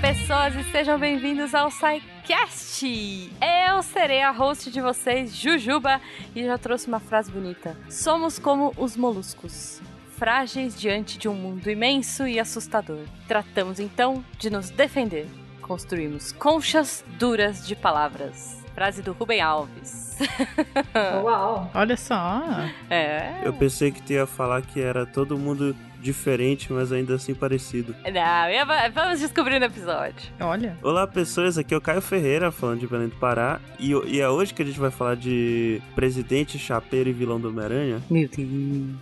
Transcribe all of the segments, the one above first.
pessoas, e sejam bem-vindos ao SciCast! Eu serei a host de vocês, Jujuba, e já trouxe uma frase bonita. Somos como os moluscos, frágeis diante de um mundo imenso e assustador. Tratamos então de nos defender. Construímos conchas duras de palavras. Frase do Rubem Alves. Uau! Olha só. É. Eu pensei que tu ia falar que era todo mundo diferente, mas ainda assim parecido. Não, vamos descobrir no episódio. Olha. Olá, pessoas. Aqui é o Caio Ferreira, falando de Belém do Pará. E, e é hoje que a gente vai falar de presidente, chapeiro e vilão do Homem-Aranha. Meu Deus.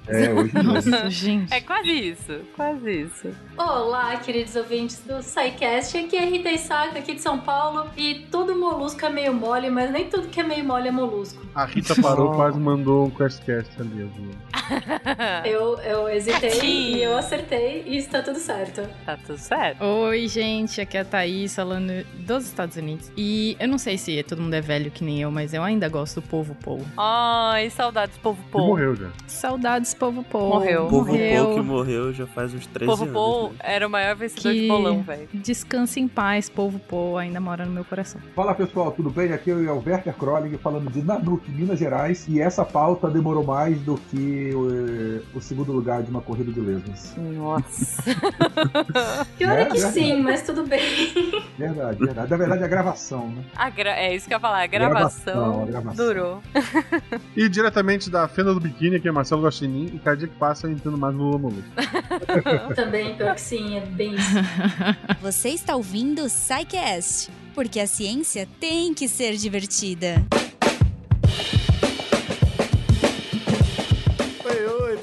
É, hoje. Nossa, gente. É quase isso, quase isso. Olá, queridos ouvintes do SciCast. Aqui é Rita Isaka, aqui de São Paulo. E todo molusco é meio mole, mas nem tudo que é meio mole é molusco. A Rita parou, quase mandou um Questcast ali. Eu, eu hesitei Sim. E eu acertei e está tudo certo. Tá tudo certo. Oi, gente, aqui é a Thaís falando dos Estados Unidos. E eu não sei se todo mundo é velho que nem eu, mas eu ainda gosto do povo povo. Ai, saudades, povo povo. morreu já. Saudades, povo povo. Morreu. O povo Morreu. Que morreu já faz uns 13 Povo anos. Paul né? era o maior vencedor Que- de bolão, velho. Descanse em paz, povo povo, ainda mora no meu coração. Fala pessoal, tudo bem? Aqui é o Werther Kroling falando de Nanuque, Minas Gerais. E essa pauta demorou mais do que eh, o segundo lugar de uma corrida de lesmas. Nossa. Pior é que É, sim, mas tudo bem. Verdade, verdade. Na verdade, a gravação, né? A gra- É isso que eu ia falar, a gravação, Gravação, a gravação. durou. E diretamente da Fenda do Biquíni, aqui é Marcelo Guaxinim. E cada dia que passa eu entendo mais no Lula Molusco. Também, pior que sim, é bem isso. Você está ouvindo o porque a ciência tem que ser divertida.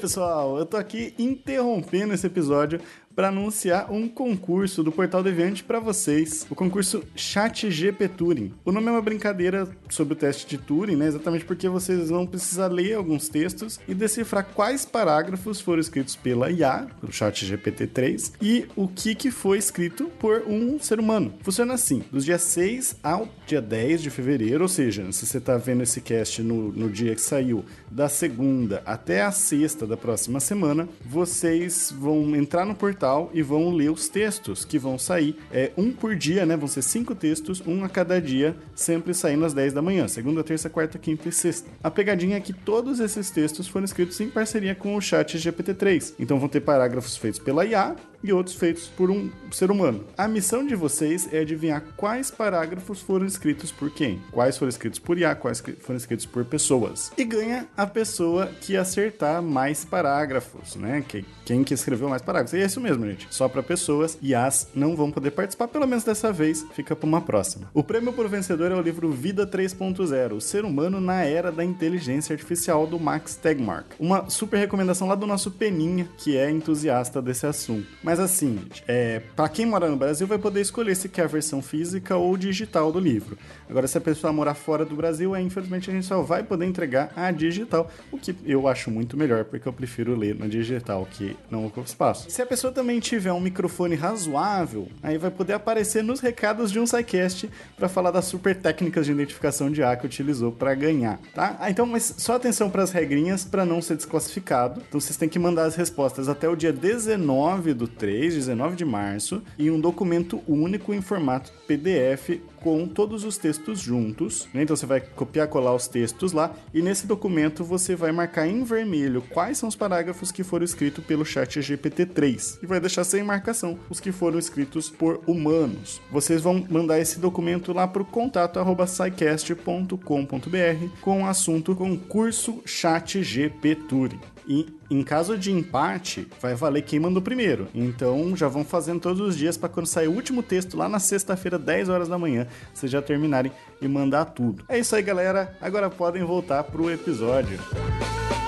Pessoal. Eu tô aqui interrompendo esse episódio para anunciar um concurso do Portal Deviante para vocês. O concurso Chat GP Turing. O nome é uma brincadeira sobre o teste de Turing, né? Exatamente porque vocês vão precisar ler alguns textos e decifrar quais parágrafos foram escritos pela IA, o Chat GPT-3, e o que, que foi escrito por um ser humano. Funciona assim: dos dias 6 ao dia 10 de fevereiro, ou seja, se você tá vendo esse cast no, no dia que saiu, da segunda até a sexta da próxima semana, vocês vão entrar no portal e vão ler os textos que vão sair. É um por dia, né? Vão ser cinco textos, um a cada dia, sempre saindo às 10 da manhã, segunda, terça, quarta, quinta e sexta. A pegadinha é que todos esses textos foram escritos em parceria com o chat GPT-3. Então vão ter parágrafos feitos pela IA e outros feitos por um ser humano. A missão de vocês é adivinhar quais parágrafos foram escritos por quem, quais foram escritos por IA, quais foram escritos por pessoas. E ganha a pessoa que acertar mais parágrafos, né? Que, quem que escreveu mais parágrafos. E é isso mesmo, gente. Só para pessoas. IAs não vão poder participar, pelo menos dessa vez. Fica para uma próxima. O prêmio pro vencedor é o livro Vida 3.0, o ser humano na era da inteligência artificial do Max Tegmark. Uma super recomendação lá do nosso Peninha, que é entusiasta desse assunto. Mas assim, gente, é, para quem mora no Brasil vai poder escolher se quer a versão física ou digital do livro. Agora, se a pessoa morar fora do Brasil, é, infelizmente a gente só vai poder entregar a digital, o que eu acho muito melhor, porque eu prefiro ler na digital, que não ocupa espaço. Se a pessoa também tiver um microfone razoável, aí vai poder aparecer nos recados de um SciCast para falar das super técnicas de identificação de A que utilizou para ganhar, tá? Ah, então, mas só atenção para as regrinhas para não ser desclassificado. Então, vocês têm que mandar as respostas até o dia 19 do 3, 19 de março, em um documento único em formato PDF com todos os textos juntos. né? Então você vai copiar colar os textos lá e nesse documento você vai marcar em vermelho quais são os parágrafos que foram escritos pelo chat GPT-3 e vai deixar sem marcação os que foram escritos por humanos. Vocês vão mandar esse documento lá para o contato arroba scicast.com.br com o assunto concurso chat GP Turing. E em caso de empate, vai valer quem mandou primeiro. Então já vão fazendo todos os dias para quando sair o último texto lá na sexta-feira, 10 horas da manhã, vocês já terminarem e mandar tudo. É isso aí, galera. Agora podem voltar pro episódio. Queridos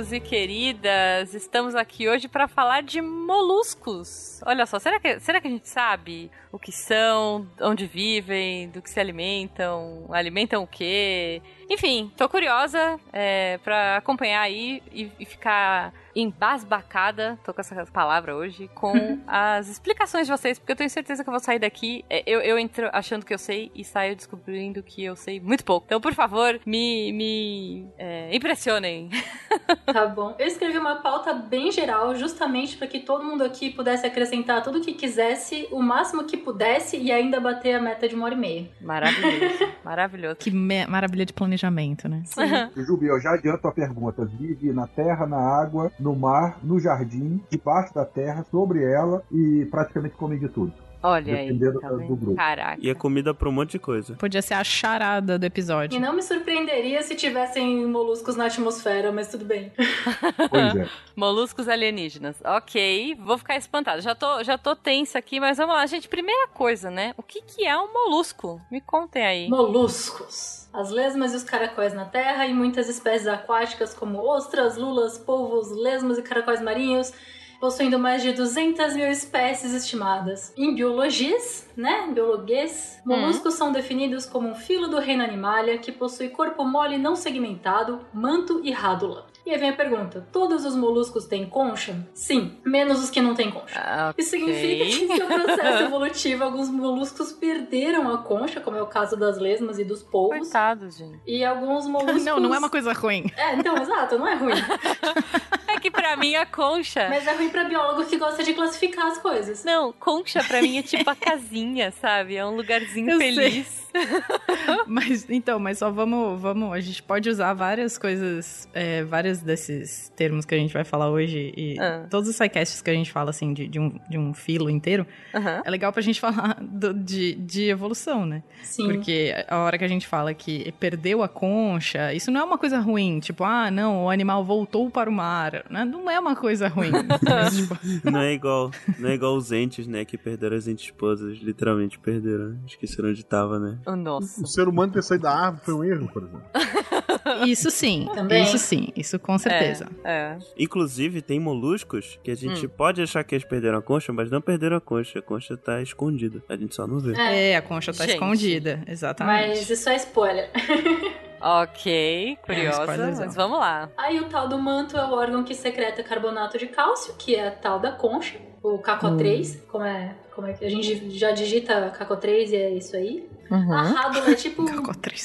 queridos e queridas, estamos aqui hoje para falar de moluscos. Olha só, será que, será que a gente sabe o que são, onde vivem, do que se alimentam, alimentam o quê? Enfim, tô curiosa é, para acompanhar aí e, e ficar embasbacada, tô com essa palavra hoje, com as explicações de vocês, porque eu tenho certeza que eu vou sair daqui, é, eu, eu entro achando que eu sei e saio descobrindo que eu sei muito pouco. Então, por favor, me, me é, impressionem. Tá bom. Eu escrevi uma pauta bem geral, justamente para que todo mundo aqui pudesse acrescentar tudo o que quisesse, o máximo que pudesse e ainda bater a meta de uma hora e meia. Maravilhoso, maravilhoso. Que maravilha de planejamento, né? Jujubi, eu já adianto a pergunta. Vive na terra, na água, no mar, no jardim, debaixo da terra, sobre ela e praticamente come de tudo. Olha aí, Dependendo tá do grupo. Caraca. E é comida pra um monte de coisa. Podia ser a charada do E episódio. não me surpreenderia se tivessem moluscos na atmosfera, mas tudo bem. Pois é. Moluscos alienígenas. Ok, vou ficar espantada. Já tô, já tô tensa aqui, mas vamos lá, gente. Primeira coisa, né? O que, que é um molusco? Me contem aí. Moluscos. As lesmas e os caracóis na terra e muitas espécies aquáticas como ostras, lulas, polvos, lesmas e caracóis marinhos, possuindo mais de 200 mil espécies estimadas. Em biologias, né, biologuês, moluscos são definidos como um filo do reino animalia que possui corpo mole não segmentado, manto e rádula. E aí vem a pergunta: todos os moluscos têm concha? Sim, menos os que não têm concha. Ah, Isso significa que em seu processo evolutivo, alguns moluscos perderam a concha, como é o caso das lesmas e dos polvos. Coitados, gente. E alguns moluscos. Não, não é uma coisa ruim. É, então, exato, não é ruim. É que pra mim a concha. Mas é ruim pra biólogo que gosta de classificar as coisas. Não, concha pra mim é tipo a casinha, sabe? É um lugarzinho Eu feliz. Mas então, mas só vamos, vamos. A gente pode usar várias coisas, é, vários desses termos que a gente vai falar hoje e Ah. todos os sidecasts que a gente fala assim de, de um, de um filo inteiro. Aham. É legal pra gente falar do- de, de evolução, né? Sim. Porque a hora que a gente fala que perdeu a concha, isso não é uma coisa ruim. Tipo, ah, não, o animal voltou para o mar. né? Não é uma coisa ruim. Mas, tipo, Não é igual, não é igual os entes, né? Que perderam as entes esposas, literalmente perderam. Esqueceram onde tava, né? Nossa. O ser humano ter saído da árvore foi um erro, por exemplo. isso sim. Também. Isso sim. Isso com certeza. É. Inclusive, tem moluscos que a gente pode achar que eles perderam a concha, mas não perderam a concha. A concha tá escondida. A gente só não vê. É, É, a concha tá Gente. escondida. Exatamente. mas isso é spoiler. Ok, É, curiosa, spoilerzão. mas vamos lá. Aí o tal do manto é o órgão que secreta carbonato de cálcio, que é a tal da concha, o CACO3, como é, como é que a gente já digita CACO3 e é isso aí. A rádula é tipo um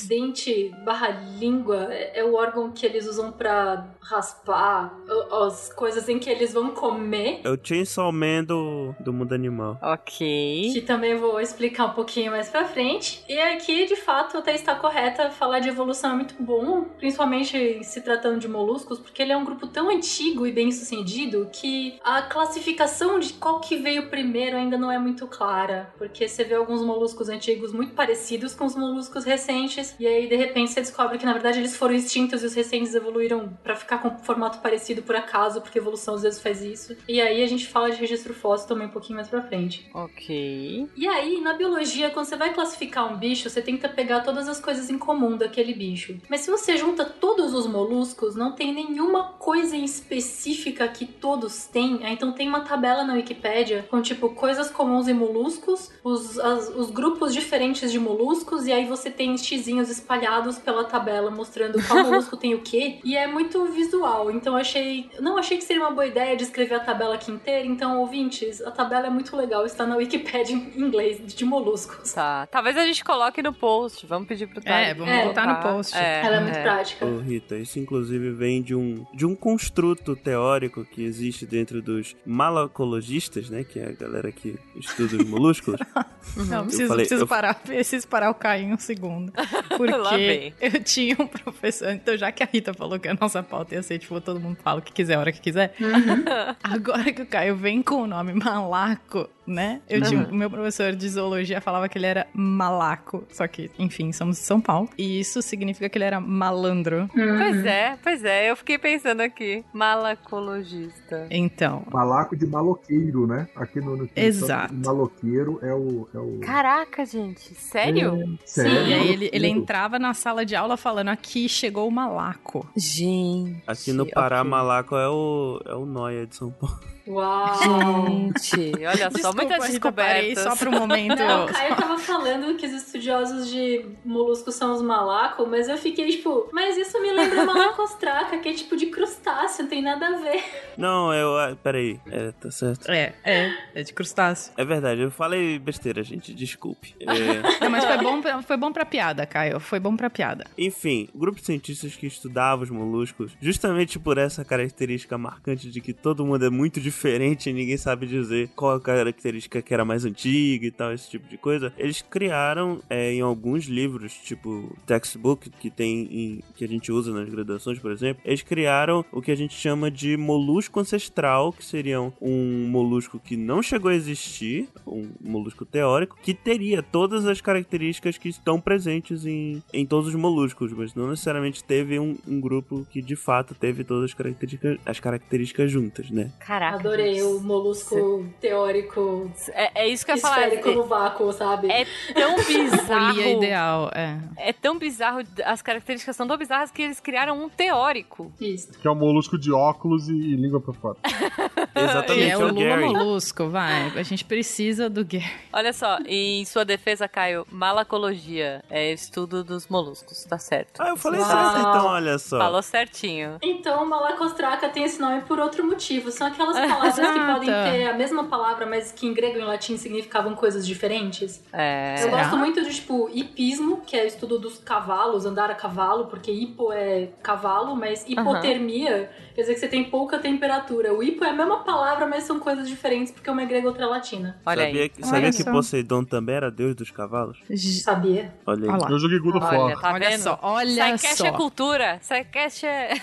dente barra língua, é, é o órgão que eles usam pra raspar as coisas em que eles vão comer. É o Chainsaw Man do, do mundo animal. Ok. Que também vou explicar um pouquinho mais pra frente. E aqui, de fato, até está correta falar de evolução é muito bom, principalmente se tratando de moluscos, porque ele é um grupo tão antigo e bem sucedido que a classificação de qual que veio primeiro ainda não é muito clara. Porque você vê alguns moluscos antigos muito parecidos com os moluscos recentes, e aí de repente você descobre que na verdade eles foram extintos e os recentes evoluíram pra ficar com formato parecido por acaso, porque a evolução às vezes faz isso. E aí a gente fala de registro fóssil também um pouquinho mais pra frente. Ok. E aí, na biologia, quando você vai classificar um bicho, você tenta pegar todas as coisas em comum daquele bicho. Mas se você junta todos os moluscos, não tem nenhuma coisa em específica que todos têm. Então tem uma tabela na Wikipédia com tipo coisas comuns em moluscos, os, as- os grupos diferentes de moluscos, e aí você tem xizinhos espalhados pela tabela mostrando qual molusco tem o quê. E é muito visual. Então eu achei. Não achei que seria uma boa ideia de escrever a tabela aqui inteira. Então, ouvintes, a tabela é muito legal. Está na Wikipédia em inglês de moluscos. Tá. Talvez a gente coloque no post. Vamos pedir pro Thay. É, vamos É, botar tá. no post. É, Ela é muito prática. Ô, Rita, isso inclusive vem de um, de um construto teórico que existe dentro dos malacologistas, né? Que é a galera que estuda os molúsculos. Não, Eu preciso, falei- preciso eu- parar, preciso parar o Caio um segundo. Porque eu tinha um professor, então já que a Rita falou que a nossa pauta ia ser, tipo, todo mundo fala o que quiser, a hora que quiser. Uhum. Agora que o Caio vem com o nome malaco, né? Eu tinha, o meu professor de zoologia falava que ele era malaco, só que, enfim, somos de São Paulo. E isso significa que ele era malandro. Pois é, pois é. Eu fiquei pensando aqui. Malacologista. Então, Malaco de maloqueiro, né? Aqui no, no Exato. Maloqueiro é o. É o... Caraca, gente. Sério? Sério, e aí ele, ele entrava na sala de aula falando: aqui chegou o malaco. Gente. Aqui no Pará, ok. Malaco é o, é o Noia de São Paulo. Uau! Gente, olha só, Desculpa, muitas descobertas. só pro momento. Não, o Caio tava falando que os estudiosos de moluscos são os malacos, mas eu fiquei tipo, mas isso me lembra malacostraca, que é tipo de crustáceo, não tem nada a ver. Não, eu. ah, Peraí. É, tá certo. É, é, é de crustáceo. É verdade, eu falei besteira, gente. Desculpe. É, Não, mas foi bom, pra- foi bom pra piada, Caio. Foi bom pra piada. Enfim, o grupo de cientistas que estudava os moluscos, justamente por essa característica marcante de que todo mundo é muito diferente e ninguém sabe dizer qual a característica que era mais antiga e tal, esse tipo de coisa, eles criaram é, em alguns livros, tipo textbook, que tem em- que a gente usa nas graduações, por exemplo, eles criaram o que a gente chama de molusco ancestral, que seria um molusco que não chegou a existir, um molusco teórico, que teria todas as características que estão presentes em, em todos os moluscos, mas não necessariamente teve um, um grupo que de fato teve todas as características, as características juntas, né? Caraca. Adorei o molusco teórico É, é isso que eu ia falar. esférico no vácuo, sabe? É tão bizarro. Ideal, é. É tão bizarro, as características são tão bizarras que eles criaram um teórico. Isso. Que é o molusco de óculos e, e língua pra fora. Exatamente, é é o o Lula Gary. Molusco, vai. A gente precisa do Gary. Olha só, em sua defesa, Caio, malacologia é estudo dos moluscos, tá certo. Ah, eu falei Uau. certo então, olha só. Falou certinho. Então, malacostraca tem esse nome por outro motivo. São aquelas palavras que Exato. podem ter a mesma palavra, mas que em grego e em latim significavam coisas diferentes. É. Eu gosto muito de, tipo, hipismo, que é o estudo dos cavalos, andar a cavalo, porque hipo é cavalo, mas hipotermia quer dizer que você tem pouca temperatura. O hipo é a mesma palavra, mas são coisas diferentes, porque uma é grega e outra é latina. Olha sabia aí. que, sabia Olha que só. Poseidon também era deus dos cavalos? Sabia? Olha aí. Olha. Eu joguei God of Olha, War. tá olha vendo? só, olha Sidecast só. é cultura. Sidecast é...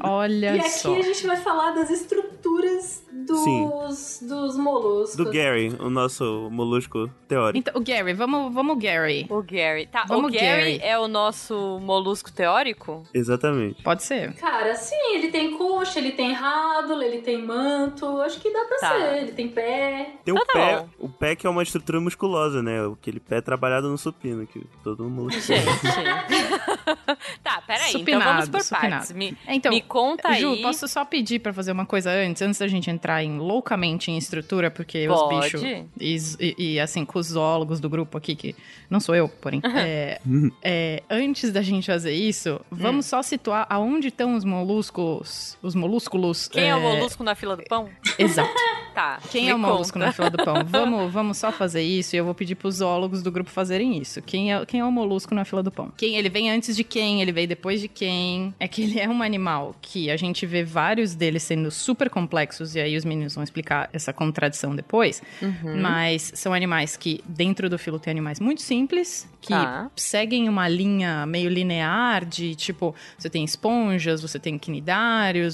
Olha e aqui só. a gente vai falar das estruturas dos, dos moluscos. Do Gary, o nosso molusco teórico. Então, o Gary, vamos, vamos Gary. O Gary. Tá, Vamos, o Gary, Gary. é o nosso molusco teórico? Exatamente. Pode ser. Cara, sim, ele tem coxa, ele tem rádula, ele tem manto, acho que dá pra Tá. ser. Ele tem pé. Tem o Então tá pé, bom. o pé que é uma estrutura musculosa, né? Aquele pé trabalhado no supino, que todo mundo Gente. tá, peraí. então Supinado, vamos por supinado. partes. Me, É, Então, me conta aí. Ju, posso só pedir pra fazer uma coisa antes, antes da gente entrar em loucamente em estrutura, porque Pode. os bichos e, e- e, assim, com os zoólogos do grupo aqui, que não sou eu, porém, é, é, antes da gente fazer isso, vamos só situar aonde estão os moluscos, os molúsculos. Quem é... o molusco na fila do pão? Exato. Tá. Quem é o molusco conta. na fila do pão? Vamos, vamos só fazer isso e eu vou pedir pros zoólogos do grupo fazerem isso. Quem é, quem é o molusco na fila do pão? Quem ele vem antes de quem? Ele veio depois de quem? É que ele é um animal que a gente vê vários deles sendo super complexos e aí os meninos vão explicar essa contradição depois. Uhum. Mas são animais que dentro do filo tem animais muito simples que Tá. seguem uma linha meio linear de tipo você tem esponjas, você tem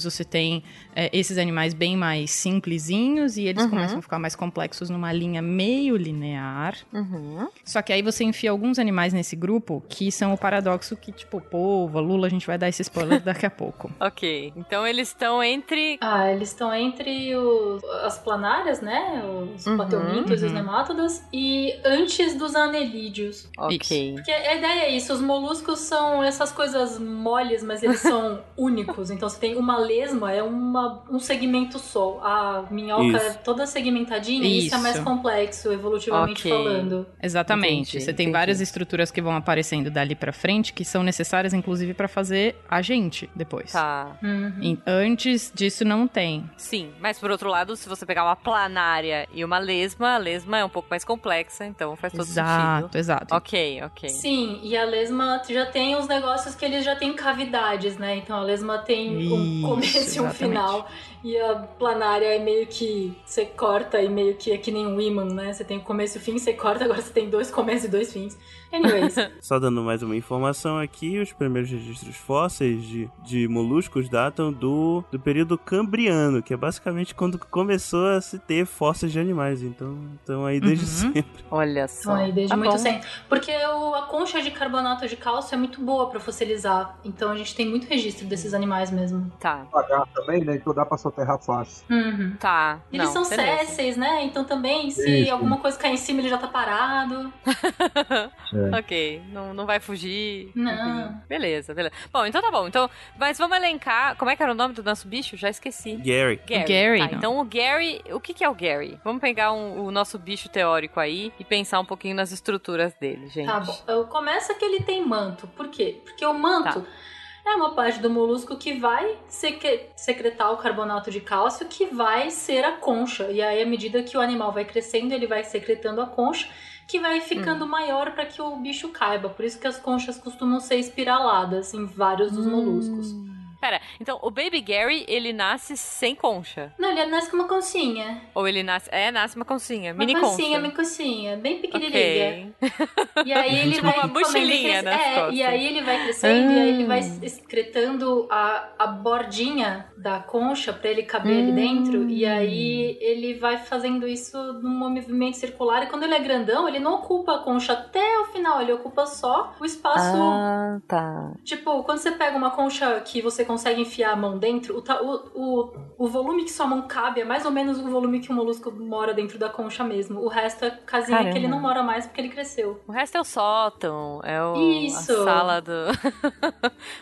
você tem é, esses animais bem mais simplesinhos e eles Uhum. começam a ficar mais complexos numa linha meio linear. Uhum. Só que aí você enfia alguns animais nesse grupo que são o paradoxo que, tipo, polva, lula, a gente vai dar esse spoiler daqui a pouco. Ok. Então eles estão entre. Ah, eles estão entre os, as planárias, né? Os Uhum, plateumintos e os uhum. nemátodas. E antes dos anelídeos. Ok. Porque a ideia é isso, os moluscos são essas coisas moles, mas eles são únicos. Então você tem uma lesma, é uma, um segmento só. A minhoca Isso. é toda segmentadinha e isso é mais Isso. complexo, evolutivamente Ok. falando. Exatamente. Entendi, você tem entendi. várias estruturas que vão aparecendo dali pra frente que são necessárias, inclusive, pra fazer a gente depois. Tá. Uhum. E antes disso não tem. Sim, mas por outro lado, se você pegar uma planária e uma lesma, a lesma é um pouco mais complexa, então faz todo exato, sentido. exato. Ok, ok. Sim, e a lesma já tem os negócios que eles já têm cavidades, né? Então a lesma tem um Começo e um final. E a planária é meio que você corta e meio que é que nem um imã, né? Você tem o começo e o fim, você corta, agora você tem dois começos e dois fins. Anyways, Só dando mais uma informação aqui, os primeiros registros fósseis de, de moluscos datam do, do período cambriano, que é basicamente quando começou a se ter fósseis de animais. Então, então aí desde Uhum. sempre. Olha só. são aí desde Tá muito tempo. Porque o- a concha de carbonato de cálcio é muito boa pra fossilizar. Então a gente tem muito registro desses animais mesmo. Tá, Pagar também, né? Então dá pra soterrar fácil. Uhum. tá. Eles Não, são beleza. césseis, né? Então também, se Isso. alguma coisa cair em cima, ele já tá parado. Ok, não, não vai fugir. Não. Enfim. Beleza, beleza. Bom, então tá bom. Então, mas vamos elencar. Como é que era o nome do nosso bicho? Já esqueci. Gary. Gary. Gary, Tá, então o Gary, o que, que é o Gary? Vamos pegar um- o nosso bicho teórico aí e pensar um pouquinho nas estruturas dele, gente. Tá bom. Eu- Começa que ele tem manto. Por quê? Porque o manto Tá. É uma parte do molusco que vai secre- secretar o carbonato de cálcio, que vai ser a concha. E aí, à medida que o animal vai crescendo, ele vai secretando a concha, que vai ficando Hum. maior para que o bicho caiba. Por isso que as conchas costumam ser espiraladas em vários dos moluscos. Hum. Pera, então o Baby Gary, ele nasce sem concha? Não, ele nasce com uma concinha. Ou ele nasce... É, nasce uma concinha, Uma mini concha. uma concinha, bem pequenininha. Ok. E aí ele Tipo vai uma mochilinha nas É, e aí ele vai crescendo e aí ele vai excretando a, a bordinha da concha pra ele caber ali Hum. dentro. E aí ele vai fazendo isso num movimento circular. E quando ele é grandão, ele não ocupa a concha até o final, ele ocupa só o espaço. Ah, tá. Tipo, quando você pega uma concha que você consegue enfiar a mão dentro, o, o, o, volume que sua mão cabe é mais ou menos o volume que o molusco mora dentro da concha mesmo. O resto é casinha Caramba. que ele não mora mais porque ele cresceu. O resto é o sótão, é o, Isso. a sala do...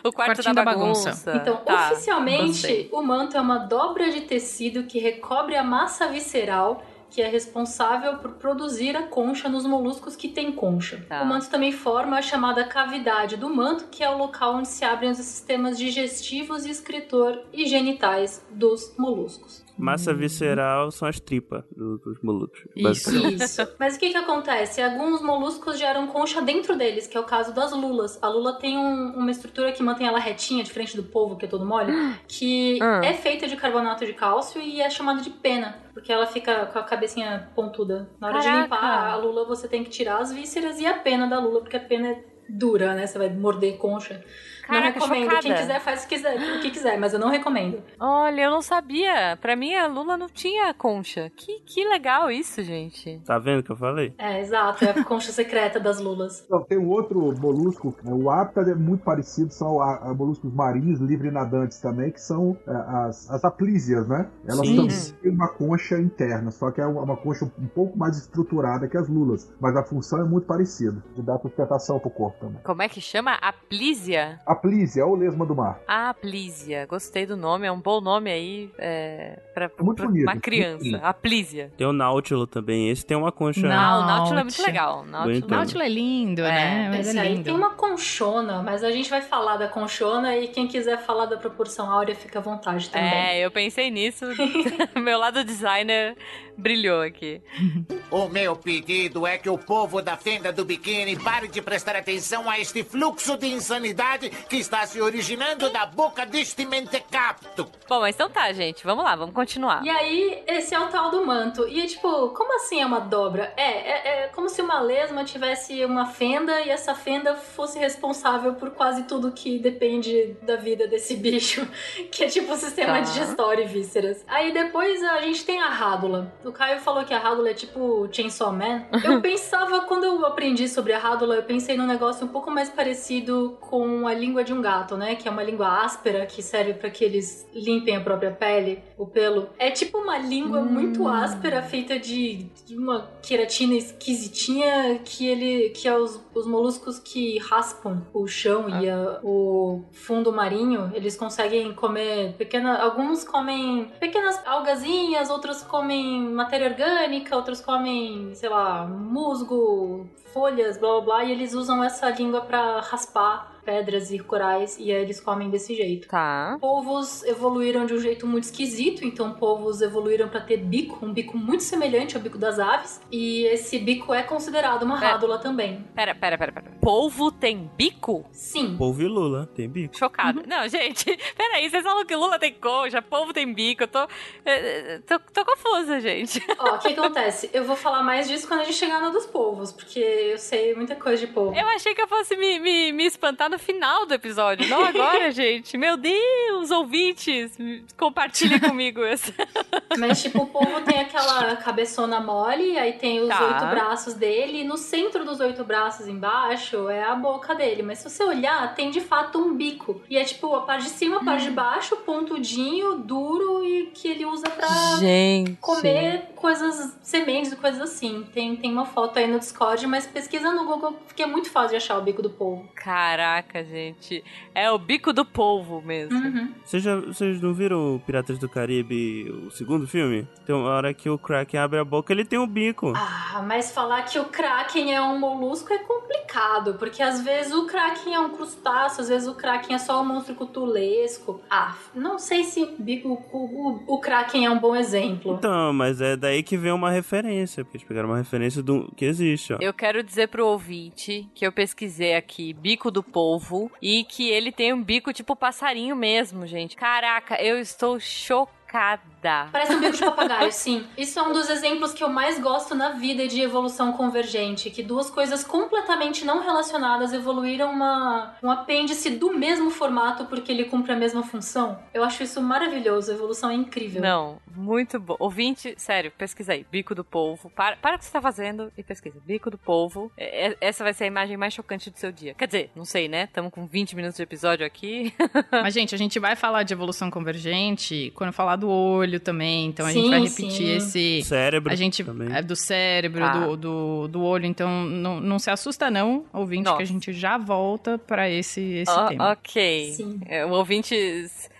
o quarto da da bagunça. bagunça. Então, Tá, oficialmente, gostei. o manto é uma dobra de tecido que recobre a massa visceral que é responsável por produzir a concha nos moluscos que têm concha. Tá. O manto também forma a chamada cavidade do manto, que é o local onde se abrem os sistemas digestivos e excretor e genitais dos moluscos. Massa visceral são as tripas do- dos moluscos. Isso. Isso. Mas o que que acontece? Alguns moluscos geram concha dentro deles, que é o caso das lulas. A lula tem um- uma estrutura que mantém ela retinha, diferente do polvo, que é todo mole, que Ah. é feita de carbonato de cálcio e é chamada de pena, porque ela fica com a cabecinha pontuda. Na hora de Caraca. limpar a lula, você tem que tirar as vísceras e a pena da lula, porque a pena é dura, né? Você vai morder concha. Caraca, não recomendo. Quem chocada. quiser faz o que quiser, o que quiser, mas eu não recomendo. Olha, eu não sabia. Pra mim, a Lula não tinha concha. Que, que legal isso, gente. Tá vendo o que eu falei? É, exato, é a concha secreta das lulas. Então, tem um outro molusco, né, o hábitat é muito parecido, são a- a moluscos marinhos, livre nadantes também, que são é, as, as aplísias, né? Elas Sim. também têm uma concha interna, só que é uma, concha um pouco mais estruturada que as lulas, mas a função é muito parecida, de dar sustentação pro corpo também. Como é que chama? Aplísia? Aplísia é o lesma do mar. Aplísia. Gostei do nome, é um bom nome aí é, pra, muito pra bonito, uma criança. bonito. Aplísia. Tem o Náutilo também. Esse tem uma concha. Não. Ah, o Náutilo é muito legal. Náutilo, Bonitão. Náutilo é lindo, É, né? Mas Esse é aí lindo. tem uma conchona, mas a gente vai falar da conchona e quem quiser falar da proporção áurea fica à vontade também. É, eu pensei nisso. Meu lado kleine brilhou aqui. O meu pedido é que o povo da fenda do biquíni pare de prestar atenção a este fluxo de insanidade que está se originando da boca deste mentecapto. Bom, mas então tá, gente. Vamos lá, vamos continuar. E aí, esse é o tal do manto. E é tipo, como assim é uma dobra? É, é, é como se uma lesma tivesse uma fenda e essa fenda fosse responsável por quase tudo que depende da vida desse bicho, que é tipo o sistema Tá. digestório e vísceras. Aí depois a gente tem a rádula. O Caio falou que a rádula é tipo Chainsaw Man. Eu pensava, quando eu aprendi sobre a rádula, eu pensei num negócio um pouco mais parecido com a língua de um gato, né? Que é uma língua áspera que serve para que eles limpem a própria pele, o pelo. É tipo uma língua muito áspera feita de, de uma queratina esquisitinha que ele que é os, os moluscos que raspam o chão e a- o fundo marinho, eles conseguem comer pequenas, alguns comem pequenas algazinhas, outros comem matéria orgânica, outros comem, sei lá, musgo, folhas, blá blá blá, e eles usam essa língua pra raspar pedras e corais e aí eles comem desse jeito. Tá. Polvos evoluíram de um jeito muito esquisito, então polvos evoluíram pra ter bico, um bico muito semelhante ao bico das aves, e esse bico é considerado uma É. rádula também. Pera, pera, pera, pera. Polvo tem bico? Sim. Polvo e Lula, tem bico. Chocada. Não, gente, peraí, vocês falam que Lula tem concha, polvo tem bico, eu tô. eh, eh, tô, tô confusa, gente. Ó, o que acontece? Eu vou falar mais disso quando a gente chegar no dos polvos, porque eu sei muita coisa de polvo. Eu achei que eu fosse me, me, me espantar no final do episódio, não agora, gente. Meu Deus, ouvintes, compartilhem comigo. Mas, tipo, o polvo tem aquela cabeçona mole, aí tem os Tá. oito braços dele, e no centro dos oito braços embaixo é a boca dele. Mas se você olhar, tem de fato um bico. E é tipo a parte de cima, a parte de baixo, pontudinho, duro e que ele usa pra Gente. comer coisas, sementes e coisas assim. Tem, tem uma foto aí no Discord, mas pesquisa no Google, porque é muito fácil de achar o bico do polvo. Caraca, gente. É o bico do polvo mesmo. Uhum. Vocês, já, vocês não viram o Piratas do Caribe, o segundo filme? Tem uma hora que o Kraken abre a boca, ele tem um bico. Ah, mas falar que o Kraken é um molusco é complicado, porque às vezes o Kraken é um crustáceo, às vezes o Kraken é só um monstro cutulesco. Ah, não sei se o, o, o, o Kraken é um bom exemplo. Então, mas é daí que vem uma referência, porque eles pegaram uma referência do que existe, ó. Eu quero dizer pro ouvinte que eu pesquisei aqui bico do polvo e que ele tem um bico tipo passarinho mesmo, gente. Caraca, eu estou chocada. Parece um bico de papagaio, sim. Isso é um dos exemplos que eu mais gosto na vida de evolução convergente, que duas coisas completamente não relacionadas evoluíram uma, um apêndice do mesmo formato porque ele cumpre a mesma função. Eu acho isso maravilhoso, a evolução é incrível. Não, muito bom. Ouvinte, sério, pesquisa aí. Bico do polvo. Para, para o que você tá fazendo e pesquisa. Bico do polvo. É- é- essa vai ser a imagem mais chocante do seu dia. Quer dizer, não sei, né? Estamos com 20 minutos de episódio aqui. Mas, gente, a gente vai falar de evolução convergente quando falar do olho também. Então a gente Sim, vai repetir sim. esse. Cérebro A gente também. é do cérebro, Ah. do, do, do olho, então não, não se assusta, não, ouvinte, Nossa. que a gente já volta pra esse, esse Ó, tema. ok. Sim. É, O ouvinte.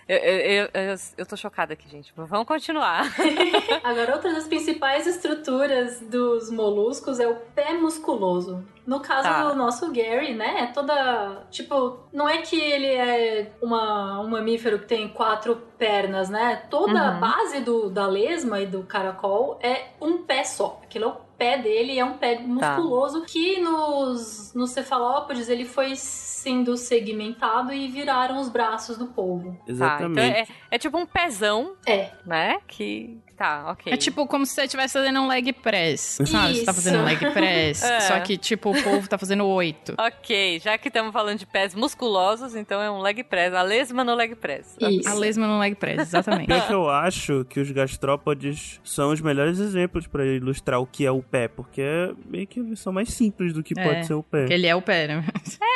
Eu, eu, eu, eu, tô chocada aqui, gente. Vamos continuar. Agora, outra das principais estruturas dos moluscos é o pé musculoso. No caso Tá. do nosso Gary, né, é toda. Tipo, não é que ele é uma, um mamífero que tem quatro pernas, né? Toda a Uhum. base do, da lesma e do caracol é um pé só. Aquilo é o pé dele, é um pé Tá. musculoso que nos, nos cefalópodes ele foi sendo segmentado e viraram os braços do polvo. Tá, então Exatamente. é, é tipo um pezão, É. né? Que. Tá, ok. É tipo como se você estivesse fazendo um leg press, sabe? Você tá fazendo um leg press, É. só que tipo o povo tá fazendo oito. Ok, já que estamos falando de pés musculosos, então é um leg press. A lesma no leg press. Isso. A lesma no leg press, exatamente. Pior que eu acho que os gastrópodes são os melhores exemplos pra ilustrar o que é o pé, porque é meio que eles são mais simples do que É, pode ser o pé. Porque ele é o pé, né?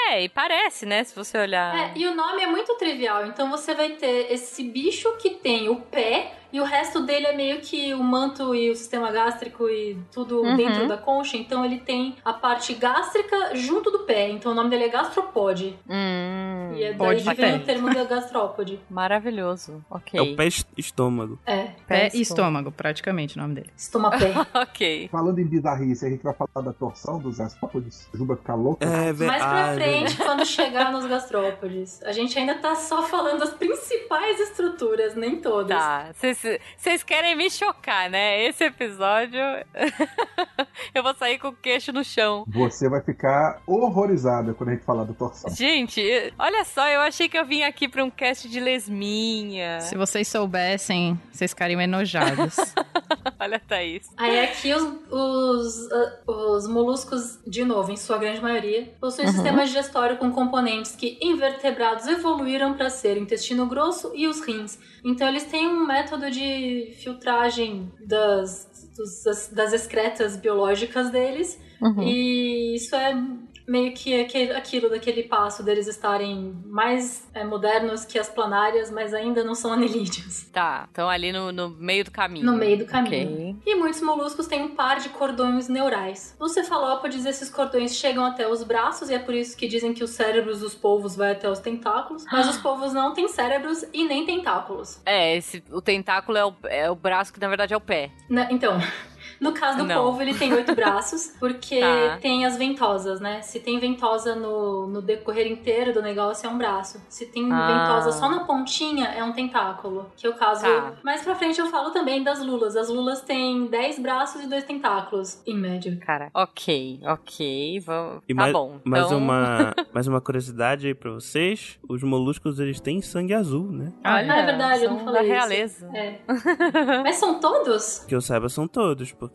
É, e parece, né? Se você olhar. É, e o nome é muito trivial. Então você vai ter esse bicho que tem o pé e o resto dele é meio que o manto e o sistema gástrico e tudo Uhum. dentro da concha. Então ele tem a parte gástrica junto do pé. Então o nome dele é gastropode. Hum, E é daí que vem pé. o termo da gastrópode. maravilhoso. Ok. É o pé est- estômago. É, Pé Pé e estômago, praticamente o nome dele. estomapé. Ok. Falando em bizarrice, a gente vai falar da torção dos gastrópodes. Juba ficar louca. É, ve- Mais ah, pra é frente, quando chegar nos gastrópodes. A gente ainda tá só falando das principais estruturas, nem todas. Tá. Vocês querem me chocar, né? Esse episódio. eu vou sair com o queixo no chão. Você vai ficar horrorizada quando a gente falar da torção. Gente, olha só, eu achei que eu vim aqui pra um cast de lesminha. Se vocês soubessem, vocês ficariam enojados. Olha, Thaís. Aí aqui os, os, ah, os moluscos, de novo, em sua grande maioria, possuem Uhum. sistemas digestórios com componentes que invertebrados evoluíram para ser o intestino grosso e os rins. Então eles têm um método de filtragem das, dos- das, das excretas biológicas deles. Uhum. E isso é meio que aquele- aquilo daquele passo deles estarem mais é, modernos que as planárias, mas ainda não são anelídeos. Tá, estão ali no, no meio do caminho. No meio do caminho. Ok. E muitos moluscos têm um par de cordões neurais. Nos cefalópodes, esses cordões chegam até os braços, e é por isso que dizem que os cérebros dos polvos vai até os tentáculos. Mas os polvos não têm cérebros e nem tentáculos. É, esse, o tentáculo é o, é o braço que na verdade é o pé. Né, Então, No caso do Não. polvo, ele tem oito braços, porque Tá. tem as ventosas, né? Se tem ventosa no, no decorrer inteiro do negócio, é um braço. Se tem Ah. ventosa só na pontinha, é um tentáculo. Que é o caso. Tá. Mais pra frente eu falo também das lulas. As lulas têm 10 braços e dois tentáculos, em média. Cara, ok, ok, vamos. E tá mais, bom. mais, então... uma, mais uma curiosidade aí pra vocês: os moluscos eles têm sangue azul, né? Olha, Ah, é verdade, eu não são falei da isso. realeza. É. Mas são todos? Que eu saiba, são todos, porque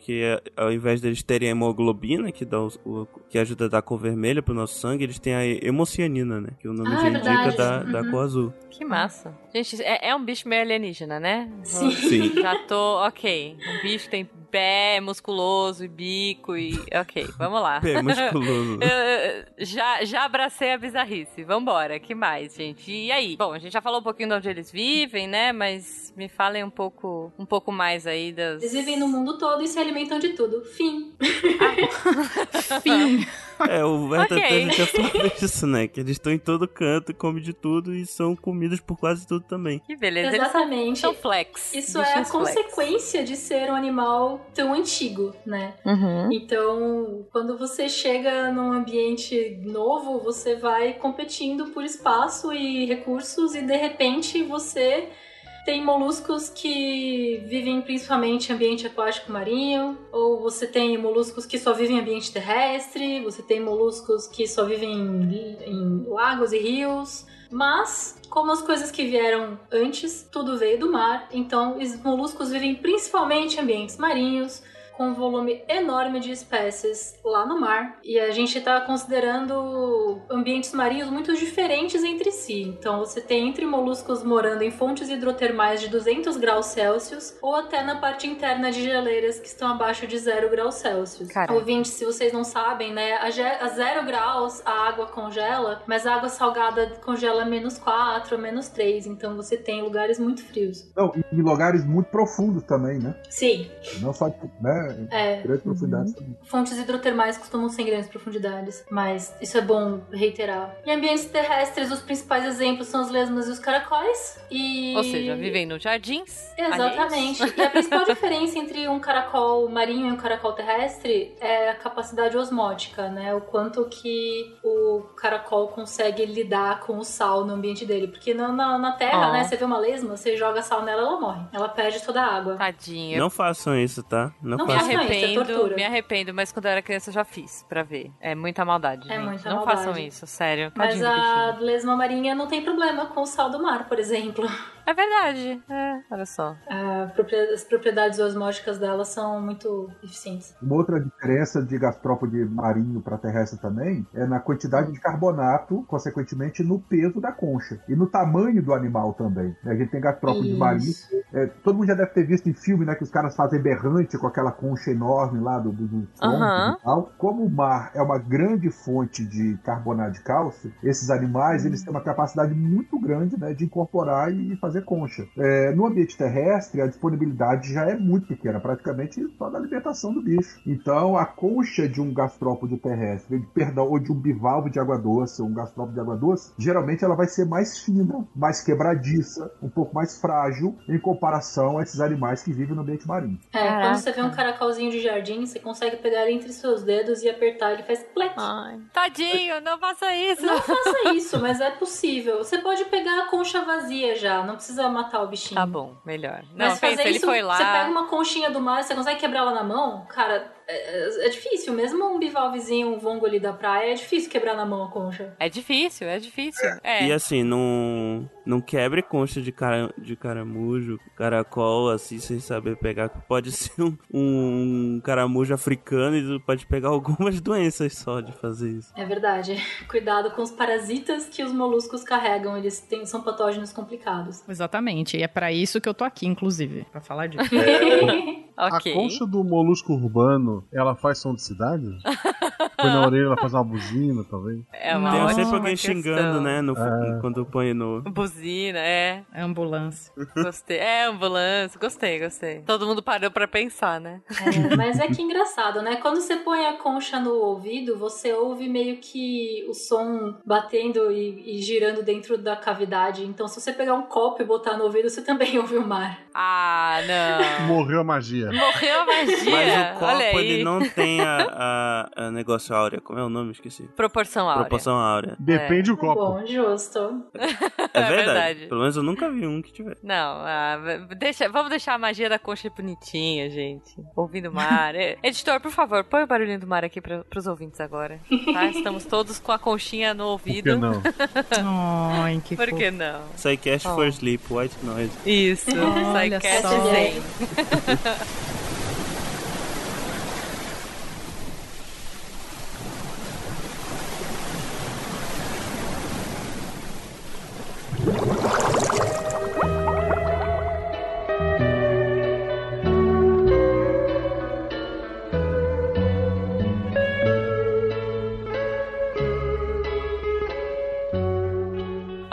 ao invés deles terem a hemoglobina, que, dá o, o- que ajuda a dar cor vermelha pro nosso sangue, eles têm a hemocianina, né? Que o nome Ah, já é indica da, da Uhum. cor azul. Que massa. Gente, é, é um bicho meio alienígena, né? Sim. Sim. Já tô, ok. Um bicho tem pé musculoso e bico e. Ok, vamos lá. Pé musculoso. Já, já abracei a bizarrice. Vambora, que mais, gente? E aí? Bom, a gente já falou um pouquinho de onde eles vivem, né? Mas me falem um pouco, um pouco mais aí das. Eles vivem no mundo todo e se alimentam de tudo. Fim. Fim. É, o Werther Ok. okay. já falou isso, né? Que eles estão em todo canto, comem de tudo e são comidos por quase tudo também. Que beleza. Eles são, Exatamente. são flex. Isso é a flex. consequência de ser um animal tão antigo, né? Uhum. Então, quando você chega num ambiente novo, você vai competindo por espaço e recursos e de repente você tem moluscos que vivem principalmente em ambiente aquático marinho, ou você tem moluscos que só vivem em ambiente terrestre, você tem moluscos que só vivem em, em lagos e rios. Mas, como as coisas que vieram antes, tudo veio do mar, então os moluscos vivem principalmente em ambientes marinhos, com um volume enorme de espécies lá no mar. E a gente está considerando ambientes marinhos muito diferentes entre si. Então você tem entre moluscos morando em fontes hidrotermais de 200 graus Celsius ou até na parte interna de geleiras que estão abaixo de 0 graus Celsius. Caralho. Ouvintes, se vocês não sabem, né, a, a 0 graus a água congela, mas a água salgada congela a menos 4, a menos 3. Então você tem lugares muito frios. Não, e lugares muito profundos também, né? Sim, Não só, né? É. Grandes profundidades também. Fontes hidrotermais costumam ser em grandes profundidades, mas isso é bom reiterar. Em ambientes terrestres, os principais exemplos são as lesmas e os caracóis. E... Ou seja, vivem nos jardins. Exatamente. alheios. E a principal diferença entre um caracol marinho e um caracol terrestre é a capacidade osmótica, né? O quanto que o caracol consegue lidar com o sal no ambiente dele. Porque na, na, na terra, Ó. né? Você vê uma lesma, você joga sal nela, ela morre. Ela perde toda a água. Tadinho. Não façam isso, tá? Não, Não É arrependo, tortura. me arrependo, mas quando eu era criança eu já fiz pra ver. É muita maldade. É gente. muita não maldade. façam isso, sério. Mas Tadinho a lesma marinha não tem problema com o sal do mar, por exemplo. É verdade. É, olha só. As propriedades osmóticas dela são muito eficientes. Uma outra diferença de gastrópode marinho para terrestre também é na quantidade de carbonato, consequentemente no peso da concha e no tamanho do animal também. A gente tem gastrópode Isso. marinho. é, todo mundo já deve ter visto em filme, né, que os caras fazem berrante com aquela concha enorme lá do, do, do e tal. Como o mar é uma grande fonte de carbonato de cálcio, esses animais eles têm uma capacidade muito grande, né, de incorporar e fazer concha. É, no ambiente terrestre, a disponibilidade já é muito pequena, praticamente só da alimentação do bicho. Então, a concha de um gastrópode terrestre, perdão, ou de um bivalvo de água doce, ou um gastrópode de água doce, geralmente ela vai ser mais fina, mais quebradiça, um pouco mais frágil em comparação a esses animais que vivem no ambiente marinho. É, quando você vê um caracolzinho de jardim, você consegue pegar ele entre seus dedos e apertar, ele faz plec. Ai. Tadinho, não faça isso. Não faça isso, mas é possível. Você pode pegar a concha vazia já, não precisa matar o bichinho. Tá bom, melhor. Não, Mas pensa, fazer ele isso, foi lá. você pega uma conchinha do mar, você consegue quebrar ela na mão, cara, é, é difícil. Mesmo um bivalvezinho, um vongo ali da praia, é difícil quebrar na mão a concha. É difícil, é difícil. É. E assim, não, não quebre concha de, cara, de caramujo, caracol, assim, sem saber pegar. Pode ser um, um caramujo africano e pode pegar algumas doenças só de fazer isso. É verdade. Cuidado com os parasitas que os moluscos carregam, eles têm, são patógenos complicados. Exatamente. E é pra isso que eu tô aqui, inclusive, pra falar disso. ok. A concha do molusco urbano, ela faz som de cidade? Põe na orelha, ela faz uma buzina, talvez. É uma Tem sempre alguém questão. xingando, né? No, É. Quando põe no. Buzina, é. É ambulância. Gostei. É, ambulância. Gostei, gostei. Todo mundo parou pra pensar, né? É, mas é que engraçado, né? Quando você põe a concha no ouvido, você ouve meio que o som batendo e, e girando dentro da cavidade. Então, se você pegar um copo e botar no ouvido, você também ouve o mar. Ah, não. Morreu a magia. Morreu a magia. Mas o Olha copo, aí. ele não tem a, a, a negócio áurea. Como é o nome? Esqueci. Proporção áurea. Proporção áurea. Depende do copo. Bom, justo. É, É verdade. verdade. Pelo menos eu nunca vi um que tivesse. Não, ah, deixa, vamos deixar a magia da concha bonitinha, gente. Ouvindo o mar. É, Editor, por favor, põe o barulhinho do mar aqui pra, pros ouvintes agora. Tá? Estamos todos com a conchinha no Por que ouvido. não? Ai, que Por fofo. que não? Psycast Oh. for Sleep, White Noise. Isso, Psycast. Zen.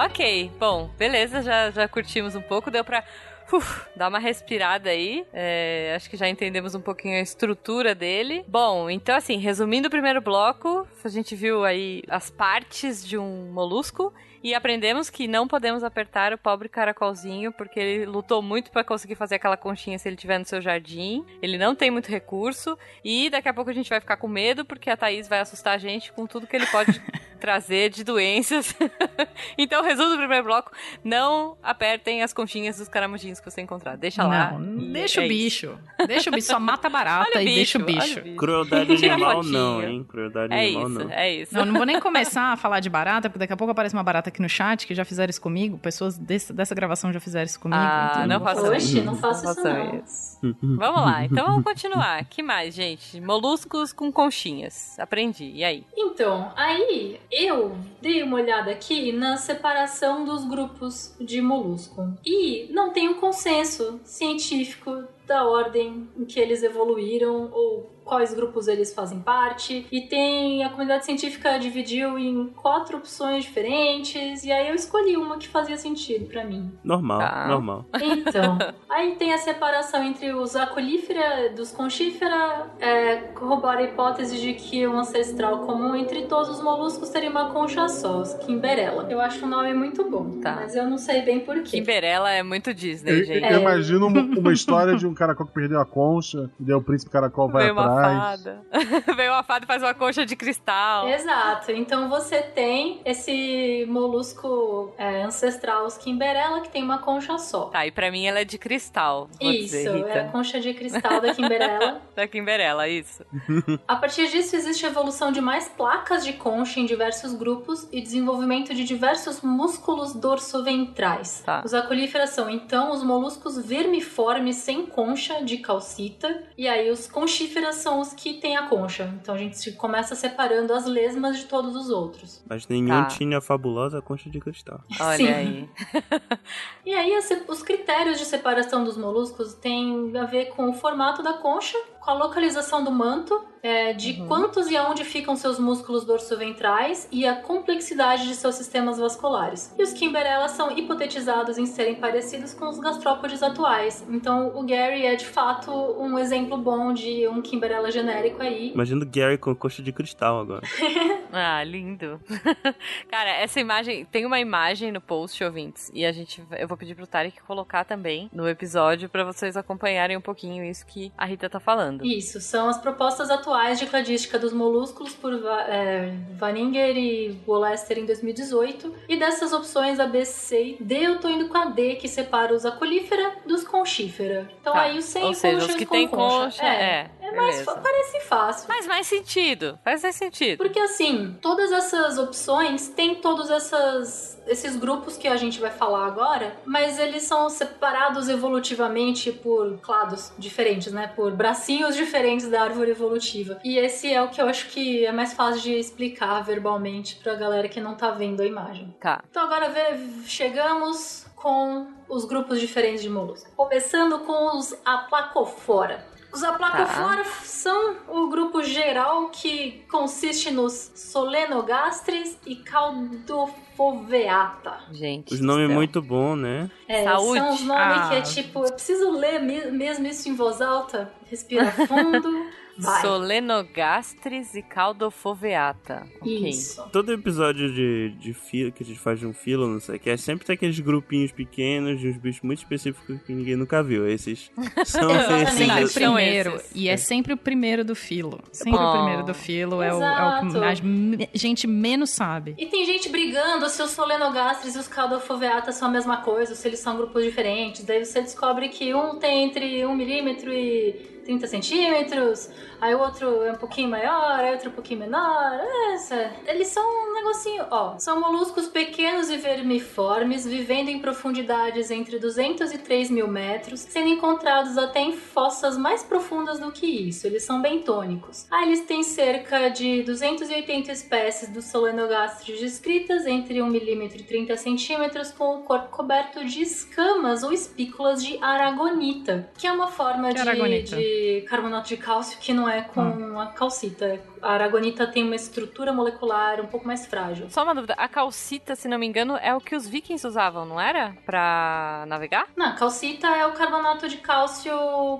Ok, bom, beleza, já, já curtimos um pouco, deu pra uf, dar uma respirada aí. É, acho que já entendemos um pouquinho a estrutura dele. Bom, então assim, resumindo o primeiro bloco, a gente viu aí as partes de um molusco. E aprendemos que não podemos apertar o pobre caracolzinho, porque ele lutou muito pra conseguir fazer aquela conchinha se ele tiver no seu jardim. Ele não tem muito recurso. E daqui a pouco a gente vai ficar com medo, porque a Thaís vai assustar a gente com tudo que ele pode trazer de doenças. então, resumo do primeiro bloco: não apertem as conchinhas dos caramujinhos que você encontrar. Deixa lá. Não, e deixa é o isso. bicho. Deixa o bicho, só mata barata Olha o e deixa o bicho, olha bicho. o bicho. Crueldade animal não, hein? Crueldade É animal isso, não. é isso. Não, não vou nem começar a falar de barata, porque daqui a pouco aparece uma barata aqui no chat que já fizeram isso comigo. Pessoas desse- dessa gravação já fizeram isso comigo. Ah, então não faça falar. Oxe, não faço isso façam não. isso. Vamos lá, então vamos continuar. que mais, gente? Moluscos com conchinhas. Aprendi. E aí? Então, aí eu dei uma olhada aqui na separação dos grupos de molusco. E não tem um consenso científico da ordem em que eles evoluíram ou quais grupos eles fazem parte. E tem a comunidade científica dividiu em quatro opções diferentes e aí eu escolhi uma que fazia sentido pra mim. Normal, Tá. normal. Então, aí tem a separação entre os acolífera dos conchífera, é, corrobora a hipótese de que um ancestral comum entre todos os moluscos teria uma concha só, os Kimberella. Eu acho o nome muito bom, Tá. mas eu não sei bem porquê. Kimberella é muito Disney, Eu, gente. eu imagino uma, uma história de um caracol que perdeu a concha, e daí o príncipe caracol vai Veio uma atrás. fada. Veio uma fada e faz uma concha de cristal. Exato, então você tem esse molusco é, ancestral, os Kimberella, que tem uma concha só. Tá, e pra mim ela é de cristal. Vou Isso, dizer, Rita. é a concha de cristal da Kimberella. Da Kimberella, isso. A partir disso, existe a evolução de mais placas de concha em diversos grupos e desenvolvimento de diversos músculos dorsoventrais. Tá. Os acolíferas são, então, os moluscos vermiformes sem concha de calcita, e aí os conchíferas são os que têm a concha. Então a gente começa separando as lesmas de todos os outros. Mas nenhum Tá. tinha a fabulosa concha de cristal. Olha Sim. aí. E aí, os critérios de separação dos moluscos têm a ver com o formato da concha, com a localização do manto, é, de Uhum. quantos e aonde ficam seus músculos dorsoventrais e a complexidade de seus sistemas vasculares. E os Kimberella são hipotetizados em serem parecidos com os gastrópodes atuais. Então, o Gary é de fato um exemplo bom de um Kimberella genérico aí. Imagina o Gary com concha de cristal agora. Ah, lindo. Cara, essa imagem. Tem uma imagem no post, ouvintes. E a gente. Eu vou pedir pro Tarek colocar também no episódio pra vocês acompanharem um pouquinho isso que a Rita tá falando. Isso, são as propostas atuais de cladística dos molúsculos por é, Vaninger e Wolester em 2018. E dessas opções A, B, C e D, eu tô indo com a D, que separa os acolífera dos conchífera. Então Tá. aí os sem Ou seja, conchas os que com têm concha. concha. É, É, é mais, parece fácil. Faz mais sentido. Faz mais sentido. Porque assim, todas essas opções têm todos essas, esses grupos que a gente vai falar agora, mas eles são separados evolutivamente por clados diferentes, né? Por bracinhos diferentes da árvore evolutiva. E esse é o que eu acho que é mais fácil de explicar verbalmente pra galera que não tá vendo a imagem. Tá. Então agora vê- chegamos com os grupos diferentes de moluscos. Começando com os aplacofora. Os aplacofora são o grupo geral que consiste nos solenogastres e caldofoveata. Gente. Os nomes muito bons, né? É, Saúde. São os nomes Ah. que é tipo, eu preciso ler me- mesmo isso em voz alta. Respira fundo. vai. Solenogastris e caldofoveata. Ok. Isso. Todo episódio de, de fila, que a gente faz de um filo, não sei o que, é sempre tem aqueles grupinhos pequenos de uns bichos muito específicos que ninguém nunca viu. Esses são Exatamente. Sempre o esses. Primeiro. E é sempre o primeiro do filo. Sempre Oh. o primeiro do filo é o, é o que a gente menos sabe. E tem gente brigando se os solenogastres e os caldofoveata são a mesma coisa, ou se eles são grupos diferentes. Daí você descobre que um tem entre 1 milímetro e 30 centímetros, aí o outro é um pouquinho maior, aí outro um pouquinho menor. Essa. Eles são um negocinho, ó. São moluscos pequenos e vermiformes, vivendo em profundidades entre 200 e 3 mil metros, sendo encontrados até em fossas mais profundas do que isso. Eles são bentônicos. Ah, eles têm cerca de 280 espécies dos solenogastres descritas, entre 1 milímetro e 30 centímetros, com o corpo coberto de escamas ou espículas de aragonita, que é uma forma de, aragonita? De carbonato de cálcio que não é com a calcita. A aragonita tem uma estrutura molecular um pouco mais frágil. Só uma dúvida, a calcita, se não me engano, é o que os vikings usavam, não era? Pra navegar? Não, calcita é o carbonato de cálcio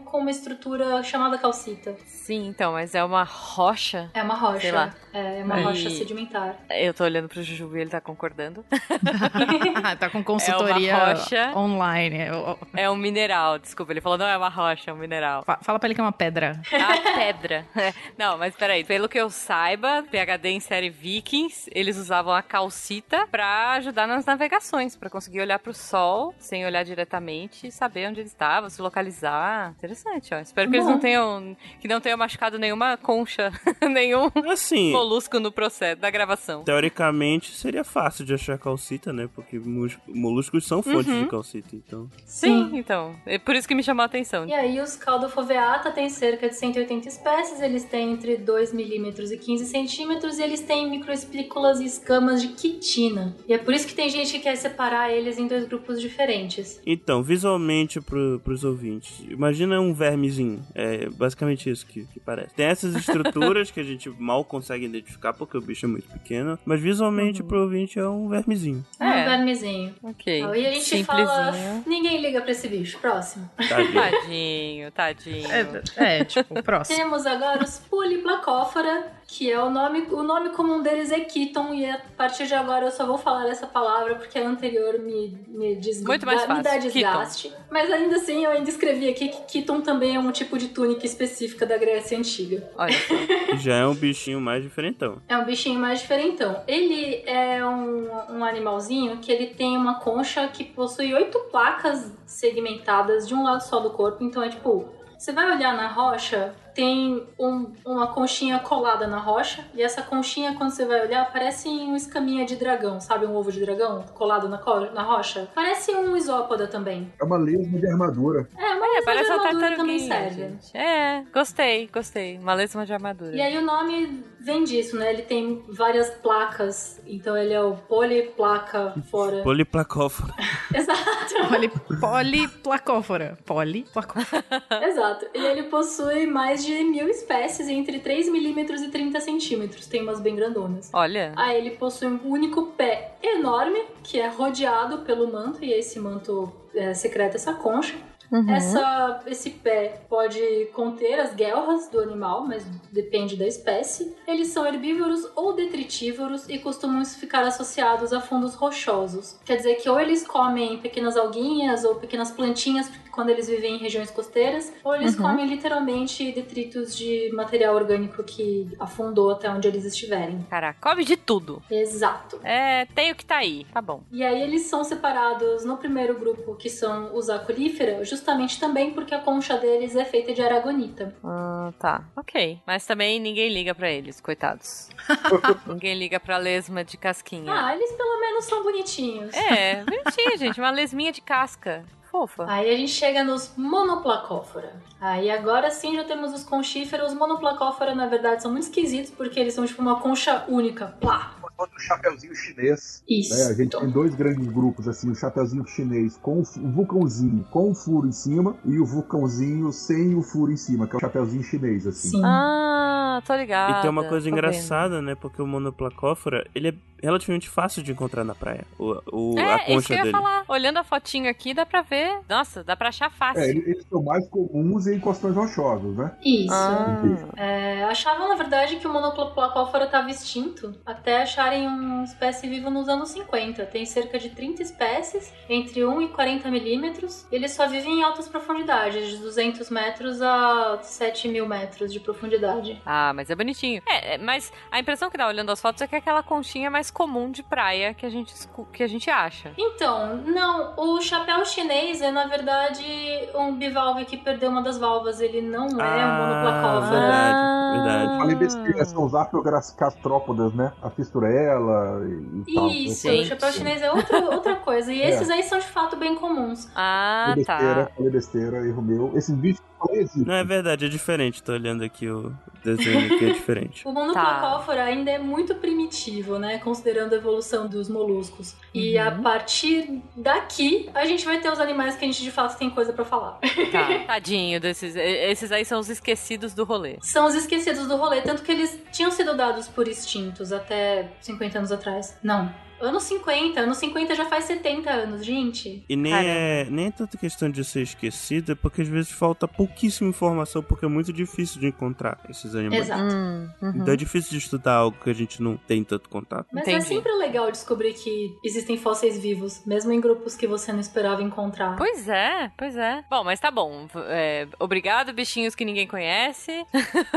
com uma estrutura chamada calcita. Sim, então, mas é uma rocha. É uma rocha. Sei lá. É uma E- rocha sedimentar. Eu tô olhando pro Jujubu e ele tá concordando. tá com consultoria É uma rocha. online. É É um mineral, desculpa. Ele falou, não é uma rocha, é um mineral. Fa- Fala pra ele que é uma pedra. A pedra. É. Não, mas peraí. Pelo que eu saiba, PHD em série Vikings, eles usavam a calcita pra ajudar nas navegações, pra conseguir olhar pro sol sem olhar diretamente e saber onde ele estava, se localizar. Interessante, ó. Espero que eles Bom. não tenham que não tenham machucado nenhuma concha, nenhum Assim, molusco no processo da gravação. teoricamente seria fácil de achar calcita, né? Porque moluscos são fontes Uhum. de calcita, então. Sim, então. É por isso que me chamou a atenção. E aí os caldofoveata têm cerca de 180 espécies, eles têm entre 2 milímetros e 15 centímetros e eles têm microespículas e escamas de quitina. E é por isso que tem gente que quer separar eles em dois grupos diferentes. Então, visualmente pro, pros ouvintes, imagina um vermezinho. É basicamente isso que, que parece. Tem essas estruturas que a gente mal consegue identificar porque o bicho é muito pequeno, mas visualmente pro ouvinte é um vermezinho. É um É. vermezinho. Ok. Aí a gente fala, ninguém liga pra esse bicho. Próximo. Tadinho. Tadinho, tadinho. É, é, tipo, próximo. Temos agora os Polyplacóphora, que é o nome, o nome comum deles é Keaton, e a partir de agora eu só vou falar essa palavra porque a anterior me, me, Muito mais me dá fácil, desgaste. Mas ainda assim, eu ainda escrevi aqui que Keaton também é um tipo de túnica específica da Grécia Antiga. Olha só. Já é um bichinho mais diferentão. É um bichinho mais diferentão. Ele é um, um animalzinho que ele tem uma concha que possui oito placas segmentadas de um lado só do corpo. Então é tipo, você vai olhar na rocha, tem um- uma conchinha colada na rocha. E essa conchinha, quando você vai olhar, parece um escaminha de dragão, sabe? Um ovo de dragão colado na, na rocha. Parece um isópoda também. É uma lesma de armadura. É, mas É, a parece uma armadura também tartaruguinha, serve. gente. É, gostei, gostei. Uma lesma de armadura. E aí o nome vem disso, né? Ele tem várias placas. Então ele é o poliplaca fora. Poliplacófora. Exato. Poli, poliplacófora. Poliplacófora. Exato. E ele possui mais de mil espécies entre 3 milímetros e 30 centímetros. Tem umas bem grandonas. Olha. Ah, ele possui um único pé enorme, que é rodeado pelo manto, e esse manto é, secreta essa concha. Uhum. Essa, esse pé pode conter as guelras do animal, mas depende da espécie. Eles são herbívoros ou detritívoros e costumam ficar associados a fundos rochosos. Quer dizer que ou eles comem pequenas alguinhas ou pequenas plantinhas quando eles vivem em regiões costeiras, ou eles Uhum. comem literalmente detritos de material orgânico que afundou até onde eles estiverem. Caraca, come de tudo. Exato. É, tem o que tá aí. Tá bom. E aí eles são separados no primeiro grupo, que são os acolífera, justamente também porque a concha deles é feita de aragonita. Ah, tá. Ok. Mas também ninguém liga pra eles, coitados. ninguém liga pra lesma de casquinha. Ah, eles pelo menos são bonitinhos. É, bonitinho, gente. Uma lesminha de casca. Fofa. Aí a gente chega nos monoplacófora. Aí agora sim já temos os conchíferos. Os monoplacófora, na verdade, são muito esquisitos porque eles são tipo uma concha única. Plá! Falando do chapeuzinho chinês. Isso. né? A gente tem dois grandes grupos, assim, o chapeuzinho chinês com o o vulcãozinho com o furo em cima e o vulcãozinho sem o furo em cima, que é o chapeuzinho chinês, assim. Sim. Ah, tô ligada. E tem uma coisa tô vendo. engraçada, né? Porque o monoplacófora, ele é relativamente fácil de encontrar na praia. O, o- a É, isso que concha eu ia dele. falar. Olhando a fotinho aqui, dá pra ver. Nossa, dá pra achar fácil. É, eles são mais comuns em encostões rochosas, né? Isso. Ah. É, achavam, na verdade, que o monoplacófora estava extinto até acharem uma espécie viva nos anos 50. Tem cerca de 30 espécies, entre 1 e 40 milímetros. Eles só vivem em altas profundidades, de 200 metros a 7 mil metros de profundidade. Ah, mas é bonitinho. É, é, mas a impressão que dá olhando as fotos é que é aquela conchinha mais comum de praia que a gente, que a gente acha. Então, não, o chapéu chinês é, na verdade, um bivalve que perdeu uma das valvas. Ele não é um Ah, monoplacófora. verdade, verdade. Falei besteira, são os afrogastrópodas, né? A fisturela e, e tal. Isso, o chapéu chinês é outra, outra coisa. E É. esses aí são de fato bem comuns. Ah, Falei besteira, tá. falei besteira, erro meu. Esses bichos que. Não, é verdade, é diferente. Tô olhando aqui o desenho aqui, é diferente. O monoplacófora ainda é muito primitivo, né? Considerando a evolução dos moluscos. E a partir daqui, a gente vai ter os animais que a gente de fato tem coisa pra falar. Tá. Tadinho desses. Esses aí são os esquecidos do rolê. São os esquecidos do rolê, tanto que eles tinham sido dados por extintos até 50 anos atrás. Não. Anos 50, anos 50 já faz 70 anos, gente. E nem Caramba. é, nem é tanta questão de ser esquecido, é porque às vezes falta pouquíssima informação, porque é muito difícil de encontrar esses animais. Exato. Hum, uhum. Então é difícil de estudar algo que a gente não tem tanto contato. Mas é Entendi. sempre legal descobrir que existem fósseis vivos, mesmo em grupos que você não esperava encontrar. Pois é, pois é. Bom, mas tá bom. É, obrigado, bichinhos que ninguém conhece.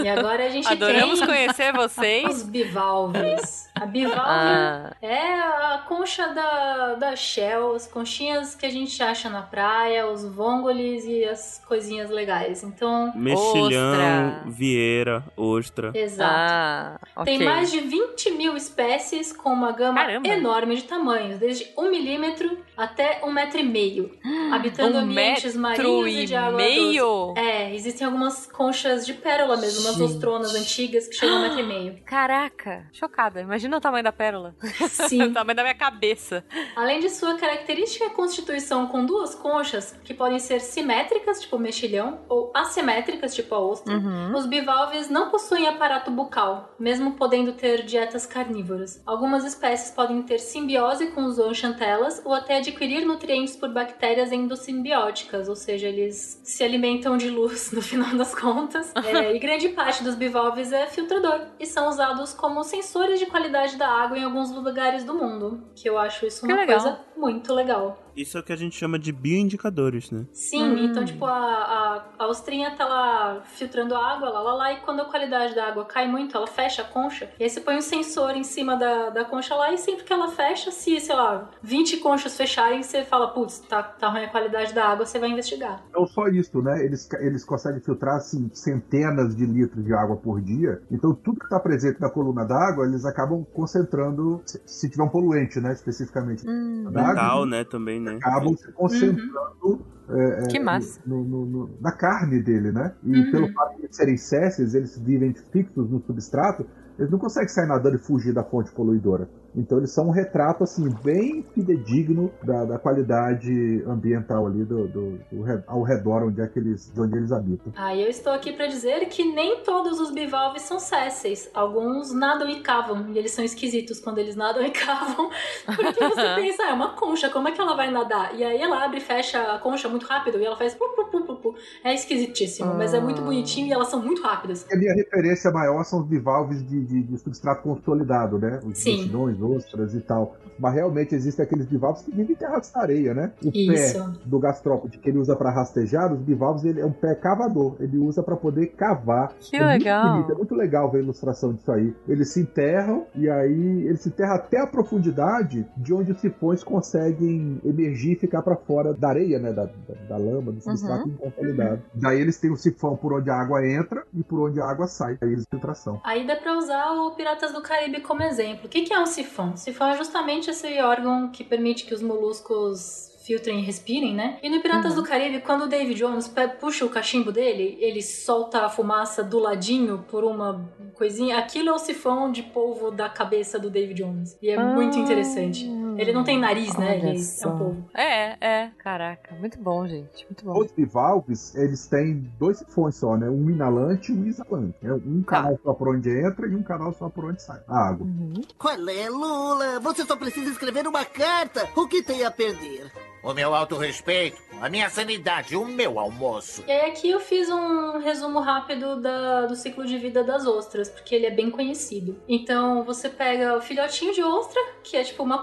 E agora a gente Adoramos tem conhecer vocês. os bivalves. A bivalve Ah, É a concha da, da Shell, as conchinhas que a gente acha na praia, os vongolis e as coisinhas legais. Então, Mexilhão, Ostra. vieira, ostra. exato. ah, ok. Tem mais de 20 mil espécies com uma gama Caramba. enorme de tamanhos, desde 1 milímetro até 1 metro e meio, habitando um ambientes metro marinhos e e de água doce. meio? É, existem algumas conchas de pérola mesmo, umas Gente. ostronas antigas que chegam a um metro e meio. Caraca, chocada. Imagina o tamanho da pérola. Sim. tamanho da minha cabeça. Além de sua característica constituição com duas conchas, que podem ser simétricas, tipo mexilhão, ou assimétricas, tipo a ostra, Uhum. os bivalves não possuem aparato bucal, mesmo podendo ter dietas carnívoras. Algumas espécies podem ter simbiose com os zooxantelas ou até adquirir nutrientes por bactérias endossimbióticas, ou seja, eles se alimentam de luz no final das contas. É, e grande parte dos bivalves é filtrador e são usados como sensores de qualidade da água em alguns lugares do mundo, que eu acho isso Que uma legal. coisa muito legal. Isso é o que a gente chama de bioindicadores, né? Sim, Hum. então, tipo, a, a, a ostrinha tá lá filtrando a água, lá, lá, lá, e quando a qualidade da água cai muito, ela fecha a concha, e aí você põe um sensor em cima da, da concha lá, e sempre que ela fecha, se, sei lá, 20 conchas fecharem, você fala, putz, tá, tá ruim a qualidade da água, você vai investigar. Não só isso, né? Eles, eles conseguem filtrar assim, centenas de litros de água por dia. Então, tudo que está presente na coluna d'água, eles acabam concentrando, se, se tiver um poluente, né? Especificamente. Hum, da água, Metal, né, também, né? Acabam se concentrando é, é, que massa. no- no- no- na carne dele, né? E Uhum. pelo fato de eles serem césseis, eles vivem fixos no substrato, eles não conseguem sair nadando e fugir da fonte poluidora. Então eles são um retrato assim bem fidedigno da, da qualidade ambiental ali do, do- do ao redor onde é que eles, de onde eles habitam. Aí eu estou aqui para dizer que nem todos os bivalves são césseis. Alguns nadam e cavam, e eles são esquisitos quando eles nadam e cavam, porque você pensa, ah, é uma concha, como é que ela vai nadar? E aí ela abre e fecha a concha muito rápido e ela faz pu, pu, pu, pu, pu. É esquisitíssimo, mas é muito bonitinho e elas são muito rápidas. A minha referência maior são os bivalves de, de- de substrato consolidado, né? Os Sim. Ostras e tal. Mas realmente existem aqueles bivalves que vivem em terras da areia, né? O Isso. pé do gastrópode que ele usa para rastejar, os bivalves ele é um pé cavador. Ele usa para poder cavar. Que é Muito legal. bonito, é muito legal ver a ilustração disso aí. Eles se enterram e aí eles se enterram até a profundidade de onde os sifões conseguem emergir e ficar para fora da areia, né? Da, da, da lama, do substrato inconsolidado. Daí eles têm o sifão por onde a água entra e por onde a água sai. Aí eles filtração. Aí dá pra usar o Piratas do Caribe como exemplo. O que que é um sifão? Sifão é justamente esse órgão que permite que os moluscos filtrem e respirem, né? E no Piratas Uhum. do Caribe, quando o David Jones puxa o cachimbo dele, ele solta a fumaça do ladinho por uma coisinha. Aquilo é o sifão de polvo da cabeça do David Jones. E é muito Ah. interessante. Ele não tem nariz, né? Olha Ele é só. um polvo. É, é. Caraca, muito bom, gente. Muito bom. Os bivalves, eles têm dois sifões só, né? Um inalante e um exalante. É um canal só por onde entra e um canal só por onde sai. A água. Uhum. Qual é, Lula? Você só precisa escrever uma carta. O que tem a perder? O meu autorrespeito, a minha sanidade, o meu almoço. E aí aqui eu fiz um resumo rápido da- do ciclo de vida das ostras, porque ele é bem conhecido. Então você pega o filhotinho de ostra, que é tipo uma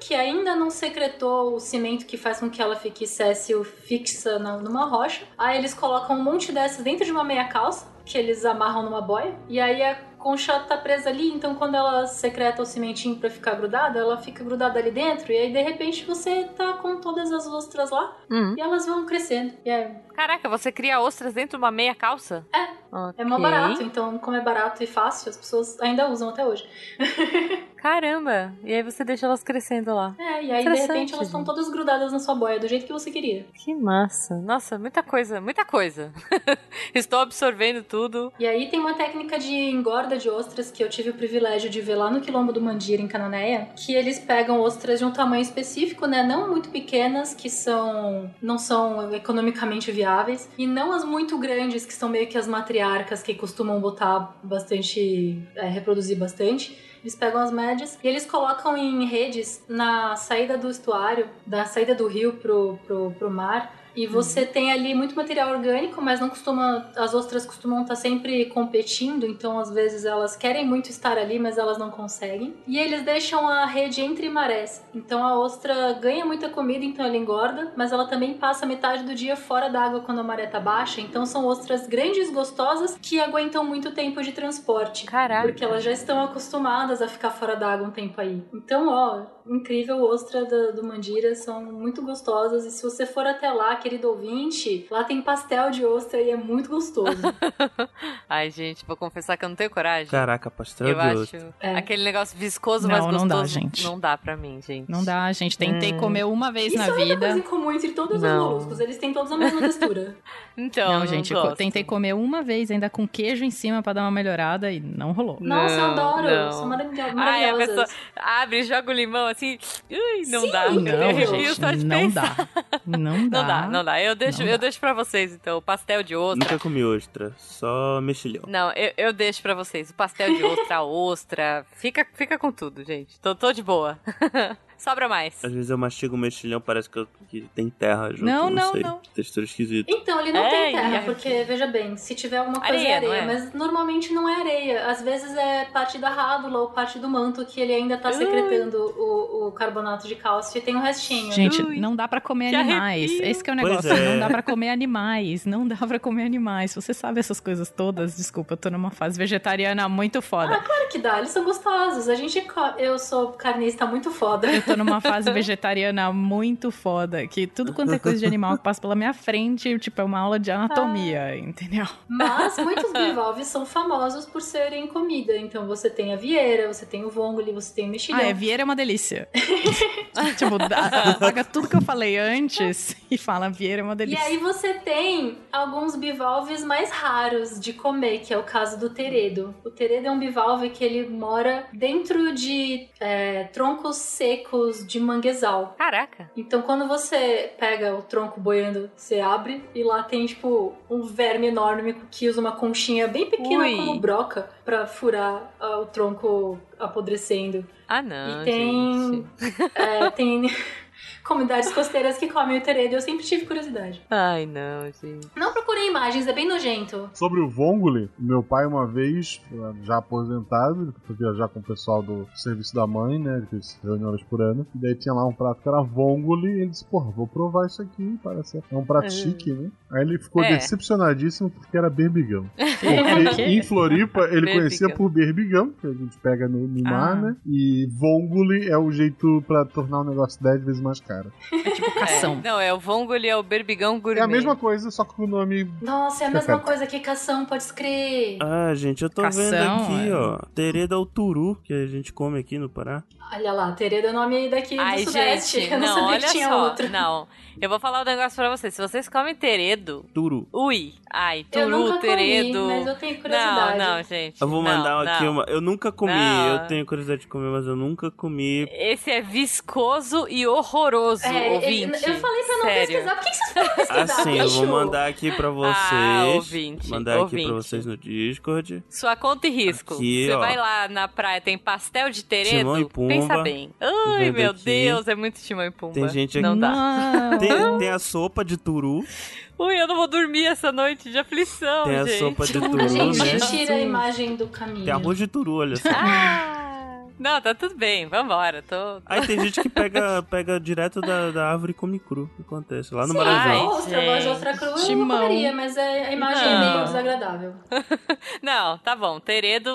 que ainda não secretou o cimento que faz com que ela fique séssil fixa na- numa rocha. Aí eles colocam um monte dessas dentro de uma meia calça, que eles amarram numa boia. E aí a concha tá presa ali, então quando ela secreta o cimentinho pra ficar grudada, ela fica grudada ali dentro. E aí de repente você tá com todas as ostras lá Uhum. e elas vão crescendo. E é Caraca, você cria ostras dentro de uma meia calça? É. É mó barato, então, como é barato e fácil, as pessoas ainda usam até hoje. Caramba! E aí você deixa elas crescendo lá. É, e aí de repente elas estão todas grudadas na sua boia, do jeito que você queria. Que massa. Nossa, muita coisa, muita coisa. Estou absorvendo tudo. E aí tem uma técnica de engorda de ostras que eu tive o privilégio de ver lá no Quilombo do Mandira, em Cananéia, que eles pegam ostras de um tamanho específico, né? Não muito pequenas, que são não são economicamente e não as muito grandes, que são meio que as matriarcas que costumam botar bastante, é, reproduzir bastante. Eles pegam as médias e eles colocam em redes na saída do estuário, da saída do rio pro, pro, pro mar. E você tem ali muito material orgânico, mas não costuma. As ostras costumam estar sempre competindo, então às vezes elas querem muito estar ali, mas elas não conseguem. E eles deixam a rede entre marés. Então a ostra ganha muita comida, então ela engorda, mas ela também passa metade do dia fora d'água quando a maré tá baixa. Então são ostras grandes, gostosas, que aguentam muito tempo de transporte. Caraca. Porque elas já estão acostumadas a ficar fora d'água um tempo aí. Então, ó, incrível ostra do, do Mandira, são muito gostosas. E se você for até lá, querido ouvinte, lá tem pastel de ostra e é muito gostoso. Ai, gente, vou confessar que eu não tenho coragem. Caraca, pastel eu de acho ostra. É. aquele negócio viscoso, Não, mas não gostoso. dá, gente. Não dá pra mim, gente. Não dá, gente. Tentei Hum. comer uma vez Isso na é outra coisa vida. em comum entre todos Não. os moluscos. Eles têm todos a mesma textura. Então, Não, não gente, gosto. tentei comer uma vez, ainda com queijo em cima pra dar uma melhorada e não rolou. Nossa, eu Não, adoro. não. São maravilhosas. Ai, a pessoa abre, joga o limão assim. Ui, não Sim, dá. Não, eu, gente, eu só de não pensar. dá. Não dá. Não dá, não dá. Eu deixo, Não eu dá. deixo pra vocês, então. O pastel de ostra. Nunca comi ostra, só mexilhão. Não, eu, eu deixo pra vocês. O pastel de ostra, a ostra. Fica, fica com tudo, gente. Tô, tô de boa. Sobra mais. Às vezes eu mastigo o mexilhão, parece que, eu, que tem terra junto. Não, não, sei. não. Textura esquisita. Então, ele não É, tem terra, é- porque, veja bem, se tiver alguma coisa Areia, é areia, não é? mas normalmente não é areia. Às vezes é parte da rádula ou parte do manto que ele ainda tá Ui. secretando o, o carbonato de cálcio e tem um restinho. Gente, Ui, não dá pra comer animais. arrepio. Esse que é o negócio. é. Não dá pra comer animais. Não dá pra comer animais. Você sabe essas coisas todas? Desculpa, eu tô numa fase vegetariana muito foda. Claro que dá, eles são gostosos. A gente, co- eu sou carnista muito foda. Eu tô numa fase vegetariana muito foda. Que tudo quanto é coisa de animal que passa pela minha frente, tipo, é uma aula de anatomia, entendeu? Mas muitos bivalves são famosos por serem comida. Então você tem a vieira, você tem o vongole, você tem o mexilhão. Ah, é, Vieira é uma delícia. tipo, apaga tudo que eu falei antes e fala Vieira é uma E delícia. aí você tem alguns bivalves mais raros de comer, que é o caso do teredo. O teredo é um bivalve que ele mora dentro de é, troncos secos de manguezal. Caraca. Então quando você pega o tronco boiando, você abre e lá tem tipo um verme enorme que usa uma conchinha bem pequena Ui. como broca pra furar ah, o tronco apodrecendo. Ah, não, e tem, é, tem comunidades costeiras que comem o teredo. Eu sempre tive curiosidade. Ai, não, gente. Não procurei imagens, é bem nojento. Sobre o Vongole, meu pai uma vez, já aposentado, ele foi viajar com o pessoal do serviço da mãe, né? Ele fez reuniões por ano. E daí tinha lá um prato que era Vongole, e ele disse, porra, vou provar isso aqui, parece. É um prato Uhum. chique, né? Aí ele ficou É. decepcionadíssimo porque era berbigão. É Porque quê? em Floripa ele Berbigão. conhecia por berbigão, que a gente pega no, no mar, Ah. né? E Vongole é o jeito pra tornar o negócio 10 vezes mais caro. Cara. É tipo cação. É, não, é o vongole, é o berbigão gourmet. É a mesma coisa, só que com o nome. Nossa, é a mesma Perfeito. coisa que cação, pode escrever. Ah, gente, eu tô Cação, vendo aqui, é. ó. Tereda ao turu, que a gente come aqui no Pará. Olha lá, Tereda é nome daqui Ai, do Sudeste. gente, Eu não, não, sabia olha que tinha só. outro. Não, eu vou falar um negócio pra vocês. Se vocês comem teredo, Turu. ui, ai, Eu turu, nunca teredo. comi, mas eu tenho Não, curiosidade. não, gente. Eu vou não, mandar não. aqui uma. Eu nunca comi, Não. eu tenho curiosidade de comer, mas eu nunca comi. Esse é viscoso e horroroso, É, ouvinte. eu falei pra não Sério. pesquisar. Por que, que vocês foram pesquisar, Assim, eu vou mandar aqui pra vocês. Ah, ouvinte, mandar aqui ouvinte. pra vocês no Discord. Sua conta e risco. Aqui, Você ó. vai lá na praia, tem pastel de teredo. Timão e Pumba. Pensa bem. Ai, meu aqui. Deus, é muito timão e pumba. Tem gente Não aqui- dá. Não. Tem, tem a sopa de turu. Ui, eu não vou dormir essa noite de aflição, Tem a gente. sopa de A turu, gente né? tira a imagem do caminho. Tem arroz de turu, olha só. Ah, não, tá tudo bem, vambora. Tô... Aí tem gente que pega, pega direto da, da árvore e come cru. O que acontece? Lá no Sim, Maranhão. ostra, eu gosto de ostra crua, eu não comeria, mas é- a imagem é Não. meio desagradável. Não, tá bom. Teredo.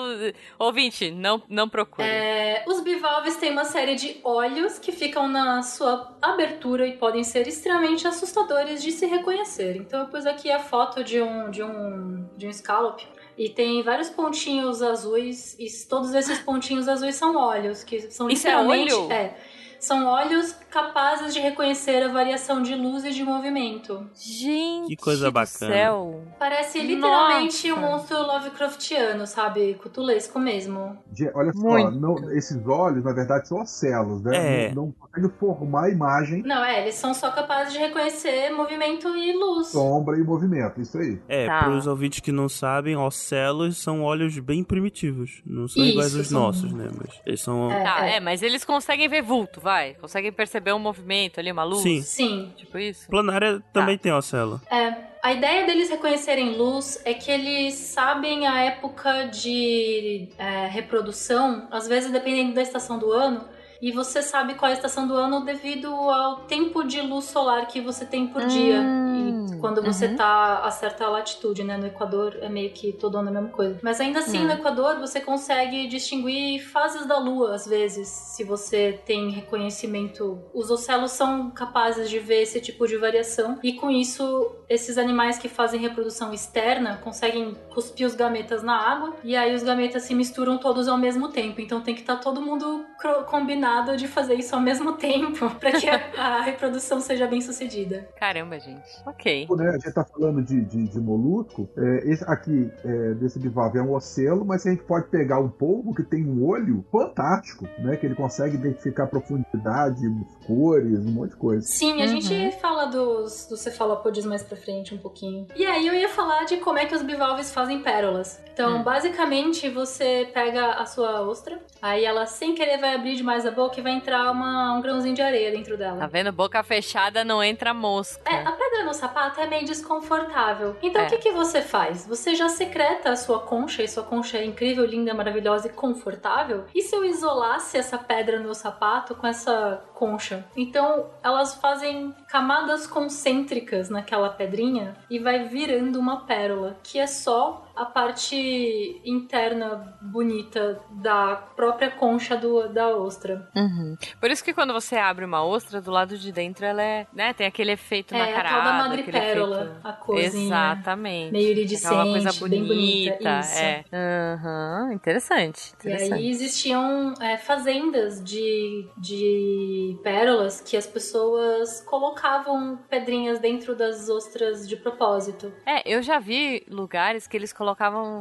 Ouvinte, não, não procure. É, os bivalves têm uma série de olhos que ficam na sua abertura e podem ser extremamente assustadores de se reconhecer. Então eu pus aqui a foto de um de um de um scallop e tem vários pontinhos azuis e todos esses pontinhos azuis são olhos que são Isso é literalmente olho? é, são olhos capazes de reconhecer a variação de luz e de movimento. Gente. Que coisa do bacana. Céu. Parece literalmente Nossa. um monstro Lovecraftiano, sabe? Cutulesco mesmo. Olha só, Muito. não- esses olhos, na verdade, são ocelos, né? É. Não, não conseguem formar a imagem, Não, é, eles são só capazes de reconhecer movimento e luz. sombra e movimento. Isso aí. É, Tá. pros ouvintes que não sabem, ocelos são olhos bem primitivos. Não são Isso, iguais aos são- nossos, né? Mas eles são. É. Tá, é, mas eles conseguem ver vulto, vai. Conseguem perceber um movimento ali, uma luz. Sim. Sim. Tipo isso. Planária também tem ocelo. É, a ideia deles reconhecerem luz é que eles sabem a época de é, reprodução, às vezes dependendo da estação do ano, e você sabe qual é a estação do ano devido ao tempo de luz solar que você tem por dia. Hum, E quando você uhum. tá a certa latitude, né? No Equador é meio que todo ano a mesma coisa. Mas ainda assim, Hum. no Equador você consegue distinguir fases da lua, às vezes, se você tem reconhecimento. Os ocelos são capazes de ver esse tipo de variação, e com isso, esses animais que fazem reprodução externa conseguem cuspir os gametas na água, e aí os gametas se misturam todos ao mesmo tempo. Então tem que estar todo mundo cro- combinado de fazer isso ao mesmo tempo, para que a, a reprodução seja bem sucedida. Caramba, gente. Ok. Né? A gente tá falando de, de, de molusco. É, esse aqui, é, desse bivalve, é um ocelo, mas a gente pode pegar um polvo que tem um olho fantástico, né? Que ele consegue identificar profundidade, cores, um monte de coisa. Sim, a Uhum. gente fala dos, dos cefalópodes mais pra frente um pouquinho. E aí eu ia falar de como é que os bivalves fazem pérolas. Então, Hum. basicamente, você pega a sua ostra, aí ela sem querer vai abrir demais a boca e vai entrar uma, um grãozinho de areia dentro Tá dela. vendo? Boca fechada não entra mosca. É, a pedra no sapato é meio desconfortável. Então É. o que, que você faz? Você já secreta a sua concha, e sua concha é incrível, linda, maravilhosa e confortável. E se eu isolasse essa pedra no meu sapato com essa concha? Então elas fazem camadas concêntricas naquela pedrinha e vai virando uma pérola, que é só a parte interna bonita da própria concha do, da ostra. Uhum. Por isso que quando você abre uma ostra, do lado de dentro ela é, né, tem aquele efeito É, a nacarado. tal da aquele madrepérola, efeito- a corzinha. Exatamente. Meio iridescente, Aquela coisa bonita, bonita. Isso. é. Aham, interessante, E interessante. aí existiam é, fazendas de, de pérolas que as pessoas colocavam pedrinhas dentro das ostras de propósito. É, eu já vi lugares que eles colocavam,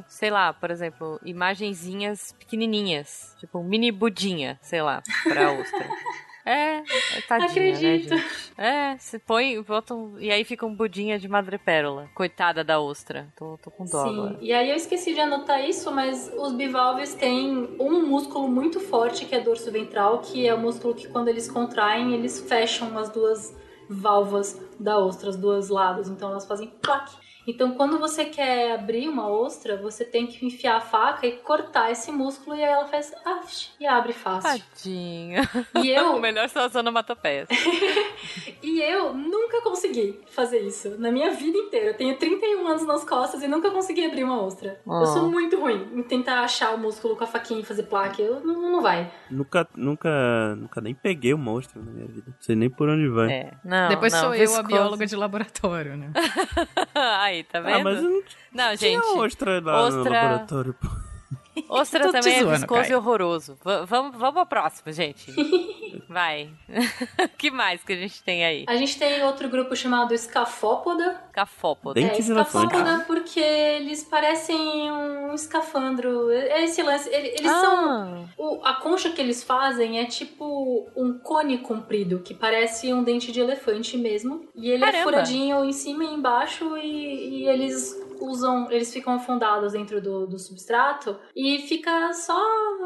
sei lá, por exemplo, imagenzinhas pequenininhas, tipo um mini budinha, sei lá, pra ostra. É, é tadinha, Acredito. né? É, se põe, botam, e aí fica um budinha de madrepérola. Coitada da ostra. Tô, tô com dó Sim, agora. e aí eu esqueci de anotar isso, mas os bivalves têm um músculo muito forte que é dorso ventral, que é o músculo que quando eles contraem, eles fecham as duas válvulas da ostra, os dois lados. Então elas fazem plaque. Então, quando você quer abrir uma ostra, você tem que enfiar a faca e cortar esse músculo e aí ela faz aft e abre fácil. Tadinho. E eu, Melhor situação onomatopeia. e eu nunca consegui fazer isso na minha vida inteira. Eu tenho 31 anos nas costas e nunca consegui abrir uma ostra. Oh. Eu sou muito ruim em tentar achar o músculo com a faquinha e fazer placa. Eu, não, não vai. Nunca, nunca, nunca nem peguei um monstro na minha vida. Não sei nem por onde vai. É. Não, Depois não, sou eu a bióloga de laboratório, né? Aí, tá vendo? Ah, mas eu não Não, gente. ostra lá no ostra- laboratório, pô. Ostra também é zoando, viscoso Caio. e horroroso. Va- vamos, vamos ao próximo, gente. Vai. que mais que a gente tem aí? A gente tem outro grupo chamado Escafópoda. Cafópoda. Dente é, escafópoda porque eles parecem um escafandro. É esse lance. ele- Eles são. Ah, o- a concha que eles fazem é tipo um cone comprido, que parece um dente de elefante mesmo. E ele é Caramba. furadinho em cima e embaixo, e, e eles usam. Eles ficam afundados dentro do, do substrato e fica só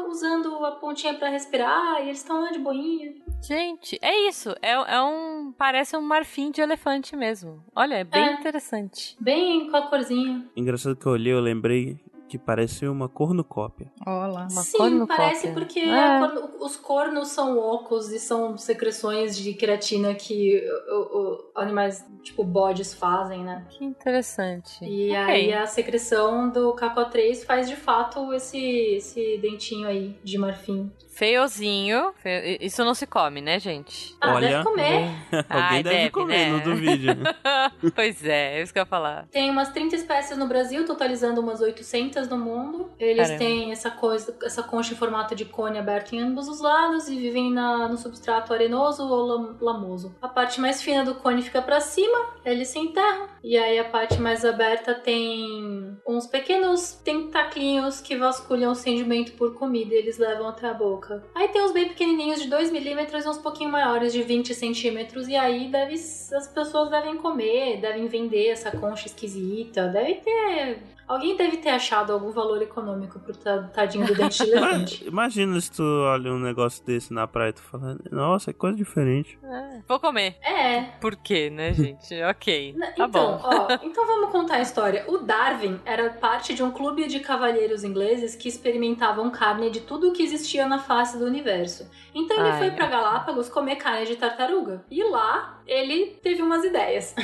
usando a pontinha pra respirar, e eles estão lá de boinha. gente, é isso. É, é um. Parece um marfim de elefante mesmo. Olha, é bem É. interessante. Bem com a corzinha. Engraçado que eu olhei, eu lembrei que parece uma cornucópia. Olá. Uma Sim, cornucópia. parece porque É. a corno- os cornos são ocos e são secreções de queratina que o- o- animais tipo bodes fazem, né? Que interessante. E Ok. aí a secreção do KCO3 faz de fato esse, esse dentinho aí de marfim. Feiozinho. Fe- Isso não se come, né, gente? Ah, Olha, deve comer. Alguém Ai, deve, deve, comer, né? não duvide. pois é, é isso que eu ia falar. Tem umas 30 espécies no Brasil, totalizando umas 800 no mundo. Eles Caramba. têm essa coisa, essa concha em formato de cone aberto em ambos os lados e vivem na- no substrato arenoso ou lam- lamoso. A parte mais fina do cone fica pra cima, eles se enterram. E aí a parte mais aberta tem uns pequenos tentaclinhos que vasculham o sedimento por comida e eles levam até a boca. Aí tem uns bem pequenininhos de 2 milímetros e uns pouquinho maiores de 20 centímetros. E aí deve, as pessoas devem comer, devem vender essa concha esquisita. Deve ter. Alguém deve ter achado algum valor econômico pro ta- tadinho do dente de elefante. Imagina se tu olha um negócio desse na praia e tu fala, nossa, é coisa diferente. É, Vou comer. É. Por quê, né, gente? Ok. Na- Tá então, bom. ó, então vamos contar a história. O Darwin era parte de um clube de cavalheiros ingleses que experimentavam carne de tudo o que existia na face do universo. Então ele Ai, foi pra ai. Galápagos comer carne de tartaruga. E lá ele teve umas ideias.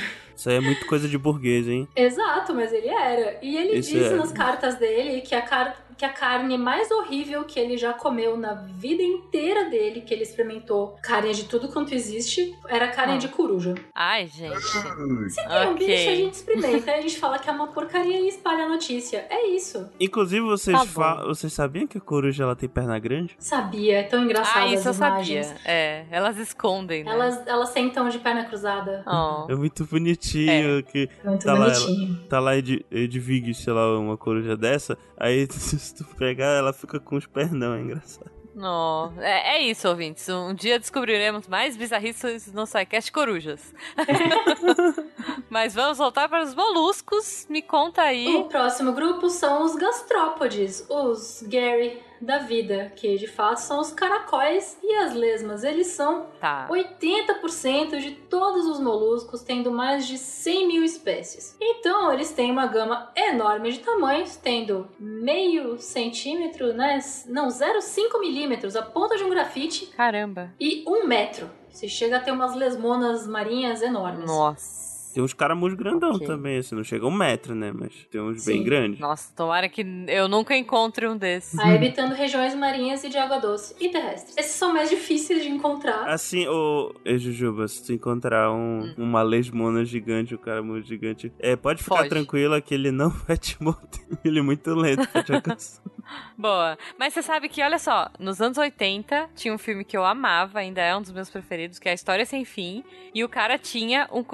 Isso aí é muito coisa de burguês, hein? Exato, mas ele era. E ele Esse disse é. nas cartas dele que a, car que a carne mais horrível que ele já comeu na vida inteira dele, que ele experimentou carne de tudo quanto existe, era carne Ah. de coruja. Ai, gente. Se tem um bicho, a gente experimenta, aí a gente fala que é uma porcaria e espalha a notícia. É isso. Inclusive, vocês, Tá fa- vocês sabiam que a coruja ela tem perna grande? Sabia, é tão engraçado Ah, isso eu imagens. sabia. É, elas escondem, né? Elas, elas sentam de perna cruzada. Oh. É muito bonitinho que Muito Tá lá bonitinho. tá lá Ed, Edvig, sei lá, uma coruja dessa. Aí se tu pegar, ela fica com os pernão, é engraçado. Não. É, é isso, ouvintes. Um dia descobriremos mais bizarrices no SciCast Corujas. Mas vamos voltar para os moluscos. Me conta aí. O próximo grupo são os gastrópodes, os Gary da vida, que de fato são os caracóis e as lesmas. Eles são Tá. 80% de todos os moluscos, tendo mais de 100 mil espécies. Então, eles têm uma gama enorme de tamanhos, tendo meio centímetro, né? Não, 0,5 milímetros, a ponta de um grafite, Caramba. e um metro. Você chega a ter umas lesmonas marinhas enormes. Nossa. Tem uns caramujos grandão Ok. também, assim, não chega a um metro, né? Mas tem uns bem Sim. grandes. Nossa, tomara que eu nunca encontre um desses. Aí habitando regiões marinhas e de água doce e terrestres. Esses são mais difíceis de encontrar. Assim, ô, ô, Jujuba, se tu encontrar um, Hum. uma lesmona gigante, um caramujo gigante, é, pode ficar Foge. tranquila que ele não vai te morder. Ele é muito lento pra te alcançar. Boa. Mas você sabe que, olha só, nos anos 80 tinha um filme que eu amava, ainda é um dos meus preferidos, que é A História Sem Fim, e o cara tinha um,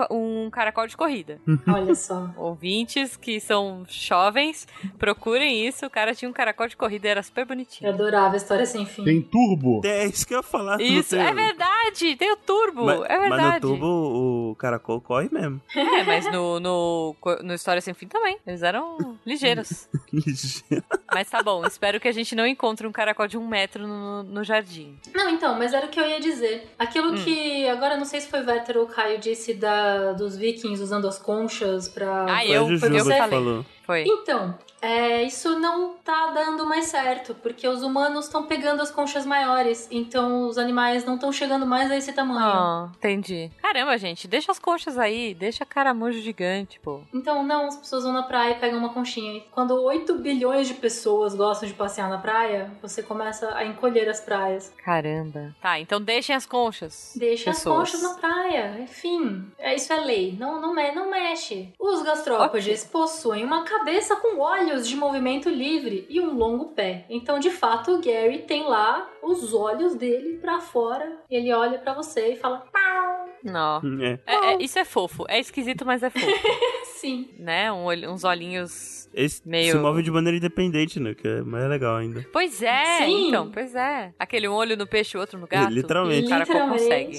um caracol de corrida. Olha só. Ouvintes que são jovens, procurem isso. O cara tinha um caracol de corrida e era super Eu bonitinho. adorava a história sem fim. Tem turbo? É isso que eu ia falar. Isso, é verdade! Tem o turbo! Mas, é mas verdade. no tubo o caracol corre mesmo. É, mas no, no, no História Sem Fim também. Eles eram ligeiros. Ligeiro. Mas tá bom, espero que a gente não encontre um caracol de um metro no, no jardim. Não, então, mas era o que eu ia dizer. Aquilo que, agora eu não sei se foi Véter ou o Caio disse da, dos vikings usando as conchas pra... Ah, Foi eu, Jujuba eu que falei. falou. Foi. Então, é, isso não tá dando mais certo, porque os humanos estão pegando as conchas maiores, então os animais não estão chegando mais a esse tamanho. Ah, entendi. Caramba, gente, deixa as conchas aí, deixa caramujo gigante, pô. Então, não, as pessoas vão na praia e pegam uma conchinha. Quando 8 bilhões de pessoas gostam de passear na praia, você começa a encolher as praias. Caramba. Tá, então deixem as conchas. Deixa as Pessoas. conchas na praia, enfim. É, isso é lei, não, não, me- não mexe. Os gastrópodes possuem uma cabeça com olhos de movimento livre e um longo pé. Então, de fato, o Gary tem lá os olhos dele pra fora. Ele olha pra você e fala: "Pau". Não. É. É- é- isso é fofo. É esquisito, mas é fofo. Sim. né? Um olho- uns olhinhos. Esse Meio- se move de maneira independente, né? Que é mais legal ainda. Pois é, Sim. então, pois é. Aquele um olho no peixe, o outro no gato. Literalmente. O cara Literalmente. consegue.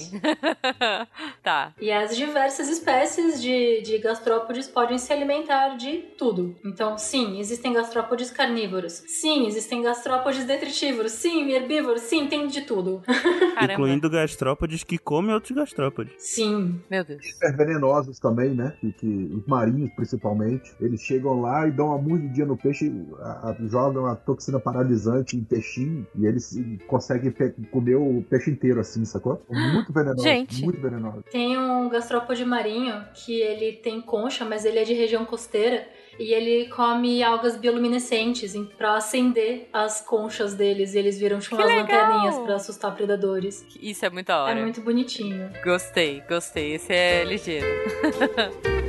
tá. E as diversas espécies de, de gastrópodes podem se alimentar de tudo. Então, sim, existem gastrópodes carnívoros. Sim, existem gastrópodes detritívoros. Sim, herbívoros. Sim, tem de tudo. Caramba. Incluindo gastrópodes que comem outros gastrópodes. Sim. Meu Deus. super venenosos também, né? Que, que os marinhos, principalmente, eles chegam lá e dão uma mordidinha no peixe, a- a- jogam a toxina paralisante em peixinho e eles conseguem pe- comer o peixe inteiro assim, sacou? Muito venenoso. Gente. Muito venenoso. Tem um gastrópode marinho que ele tem concha, mas ele é de região costeira. E ele come algas bioluminescentes pra acender as conchas deles. E eles viram tipo Que umas legal! lanterninhas pra assustar predadores. Isso é muito da hora. É muito bonitinho. Gostei, gostei. Esse é ligeiro.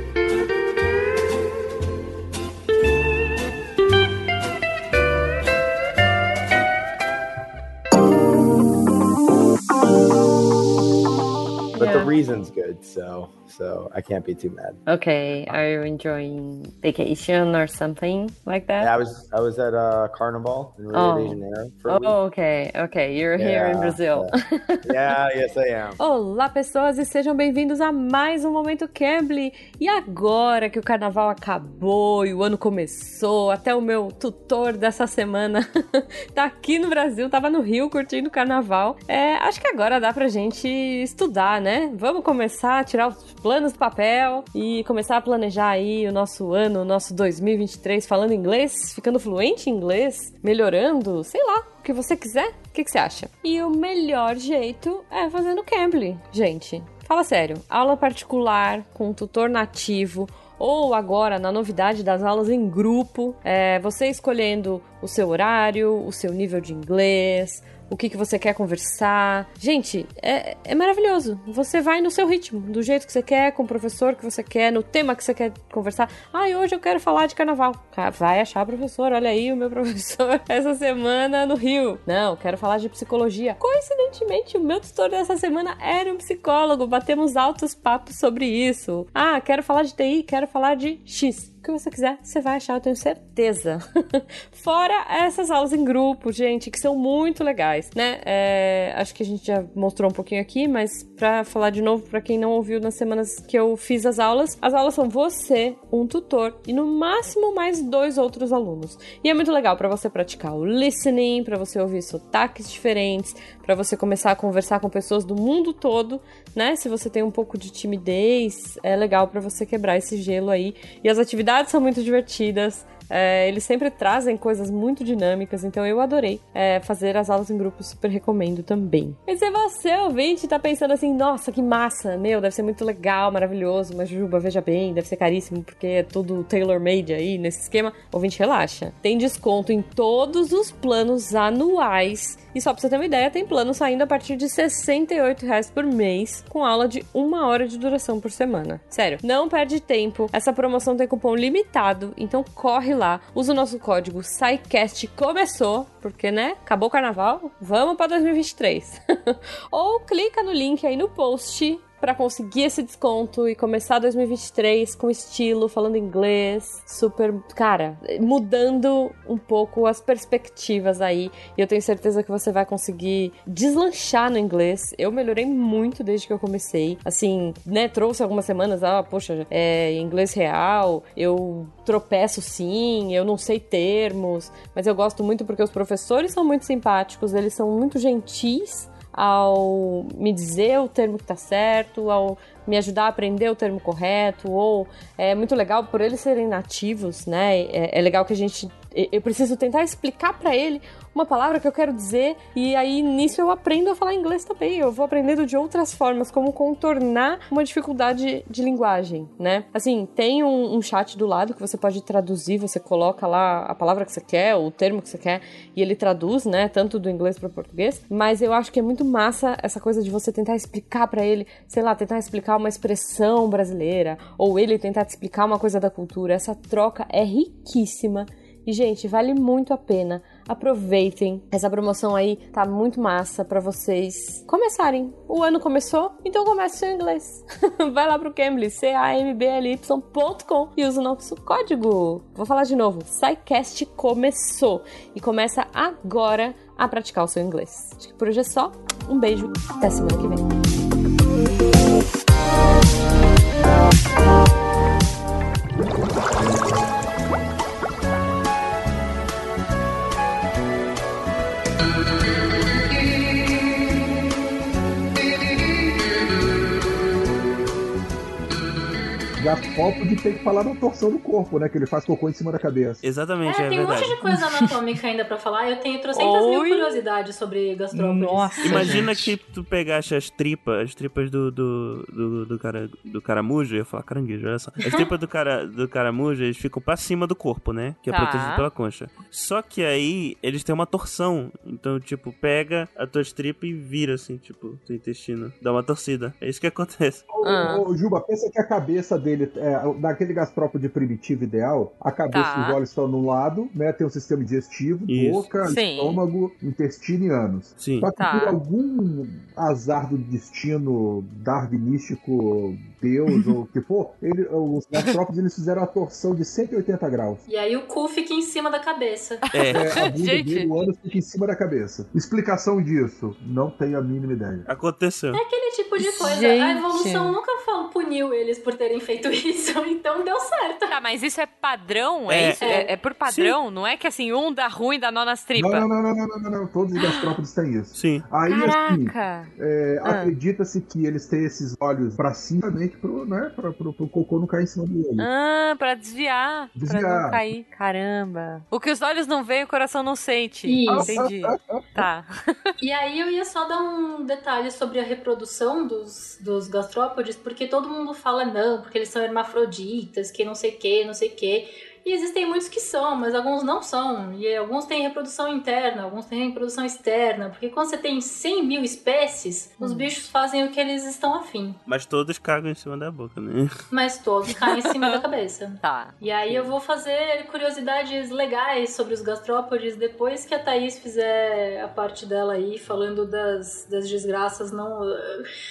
the reason's good, so so I can't be too mad. Okay, are you enjoying vacation or something like that? Yeah, I was I was at uh, Carnival in Rio Oh. de Janeiro for a. Oh, okay, okay. You're here in Yeah, Brazil. Yeah, yes I am. Olá, pessoas, e sejam bem-vindos a mais um Momento Cambly. E agora que o carnaval acabou e o ano começou, até o meu tutor dessa semana tá aqui no Brasil, tava no Rio curtindo o carnaval. É, acho que agora dá pra gente estudar, né? Vamos começar a tirar os planos do papel e começar a planejar aí o nosso ano, o nosso 2023, falando inglês, ficando fluente em inglês, melhorando, sei lá, o que você quiser. O que, que você acha? E o melhor jeito é fazendo Cambly, gente. Fala sério, aula particular com um tutor nativo ou agora na novidade das aulas em grupo, é, você escolhendo o seu horário, o seu nível de inglês, o que, que você quer conversar. Gente, é, é maravilhoso. Você vai no seu ritmo, do jeito que você quer, com o professor que você quer, no tema que você quer conversar. Ah, hoje eu quero falar de carnaval. Ca- Vai achar professor, olha aí o meu professor essa semana no Rio. Não, quero falar de psicologia. Coincidentemente, o meu tutor dessa semana era um psicólogo. Batemos altos papos sobre isso. Ah, quero falar de TI, quero falar de X. O que você quiser, você vai achar, eu tenho certeza. Fora essas aulas em grupo, gente, que são muito legais, né? É, acho que a gente já mostrou um pouquinho aqui, mas pra falar de novo, pra quem não ouviu nas semanas que eu fiz as aulas, as aulas são você, um tutor e no máximo mais dois outros alunos. E é muito legal pra você praticar o listening, pra você ouvir sotaques diferentes, pra você começar a conversar com pessoas do mundo todo, né? Se você tem um pouco de timidez, é legal pra você quebrar esse gelo aí. E as atividades são muito divertidas. É, eles sempre trazem coisas muito dinâmicas, então eu adorei é, fazer as aulas em grupo, super recomendo também. E se você, ouvinte, tá pensando assim, nossa, que massa, meu, deve ser muito legal, maravilhoso, mas Juba, veja bem, deve ser caríssimo, porque é tudo tailor-made aí nesse esquema, ouvinte, relaxa. Tem desconto em todos os planos anuais. E só pra você ter uma ideia, tem plano saindo a partir de 68 reais por mês, com aula de uma hora de duração por semana. Sério, não perde tempo. Essa promoção tem cupom limitado, então corre lá, usa o nosso código SciCast começou, porque né, acabou o carnaval, vamos pra 2023. Ou clica no link aí no post pra conseguir esse desconto e começar 2023 com estilo, falando inglês, super, cara, mudando um pouco as perspectivas aí. E eu tenho certeza que você vai conseguir deslanchar no inglês. Eu melhorei muito desde que eu comecei. Assim, né, trouxe algumas semanas, ah, poxa, é inglês real, eu tropeço sim, eu não sei termos, mas eu gosto muito porque os professores são muito simpáticos, eles são muito gentis ao me dizer o termo que tá certo, ao me ajudar a aprender o termo correto, ou é muito legal por eles serem nativos, né? É, é legal que a gente eu preciso tentar explicar para ele uma palavra que eu quero dizer e aí nisso eu aprendo a falar inglês também. Eu vou aprendendo de outras formas como contornar uma dificuldade de linguagem, né? Assim, tem um, um chat do lado que você pode traduzir, você coloca lá a palavra que você quer, o termo que você quer e ele traduz, né, tanto do inglês para o português. Mas eu acho que é muito massa essa coisa de você tentar explicar para ele, sei lá, tentar explicar uma expressão brasileira ou ele tentar te explicar uma coisa da cultura. Essa troca é riquíssima e, gente, vale muito a pena. Aproveitem. Essa promoção aí tá muito massa para vocês começarem. O ano começou, então comece seu inglês. Vai lá pro Cambly, C-A-M-B-L-Y.com e usa o nosso código. Vou falar de novo. SciCast começou e começa agora a praticar o seu inglês. Acho que por hoje é só. Um beijo. Até semana que vem. Gastrópode tem que falar da torção do corpo, né? Que ele faz cocô em cima da cabeça. Exatamente, É, é, tem um verdade. monte de coisa anatômica ainda pra falar. Eu tenho trocentas mil Oi? curiosidades sobre gastrópodes. Nossa. Imagina que tu pegasse as tripas, as tripas do, do, do, do, cara, do caramujo, eu ia falar caranguejo, olha só. As tripas do, cara, do caramujo, eles ficam pra cima do corpo, né? Que é Tá. protegido pela concha. Só que aí, eles têm uma torção. Então, tipo, pega a tua tripa e vira, assim, tipo, teu intestino. Dá uma torcida. É isso que acontece. Ah. Ô, ô, Juba, pensa que a cabeça dele, é, daquele gastrópode primitivo ideal, a cabeça Tá. e os olhos estão num lado, né? Tem um sistema digestivo, Isso. boca, Sim. estômago, intestino e ânus. Sim. Só que Tá. por algum azar do destino darwinístico, Deus ou o que for, ele, os gastrópodes eles fizeram a torção de 180 graus. E aí o cu fica em cima da cabeça. É. É, a bunda Gente. dele, o ânus fica em cima da cabeça. Explicação disso, não tenho a mínima ideia. Aconteceu. É aquele tipo de coisa. Gente. A evolução nunca puniu eles por terem feito isso, então deu certo. Tá, mas isso é padrão? É, É. isso? É, é por padrão? Não é que assim, um dá ruim dá nó nas tripas? Não, não, não, não, não, não, não, todos os gastrópodes têm isso. Sim. Aí, assim, Caraca! é, Ah. acredita-se que eles têm esses olhos pra cima, justamente pro, né, pra, pro, pro cocô não cair em cima do olho. Ah, pra desviar, Pra Desviar. não cair. Caramba. O que os olhos não veem, o coração não sente. Isso. Entendi. Tá. E aí eu ia só dar um detalhe sobre a reprodução dos, dos gastrópodes, porque todo mundo fala não, porque eles são hermafroditas, que não sei o que, não sei o que. E existem muitos que são, mas alguns não são. E alguns têm reprodução interna, alguns têm reprodução externa. Porque quando você tem 100 mil espécies, os bichos fazem o que eles estão afim. Mas todos cagam em cima da boca, né? Mas todos caem em cima da cabeça. Tá. E aí eu vou fazer curiosidades legais sobre os gastrópodes depois que a Thaís fizer a parte dela aí, falando das, das desgraças não...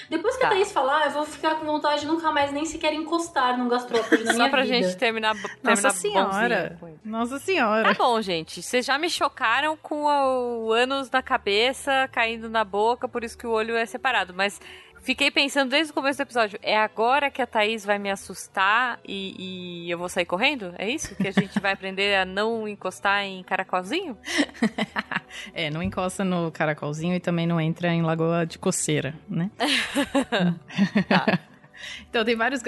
Depois que Tá. a Thaís falar, eu vou ficar com vontade de nunca mais nem sequer encostar num gastrópode na Só minha pra vida. gente terminar, terminar Nossa senhora. bonzinho. Nossa senhora. Tá bom, gente. Vocês já me chocaram com o ânus na cabeça, caindo na boca, por isso que o olho é separado. Mas fiquei pensando desde o começo do episódio, é agora que a Thaís vai me assustar e, e eu vou sair correndo? É isso? Que a gente vai aprender a não encostar em caracolzinho? É, não encosta no caracolzinho e também não entra em lagoa de coceira, né? Tá. Então, tem vários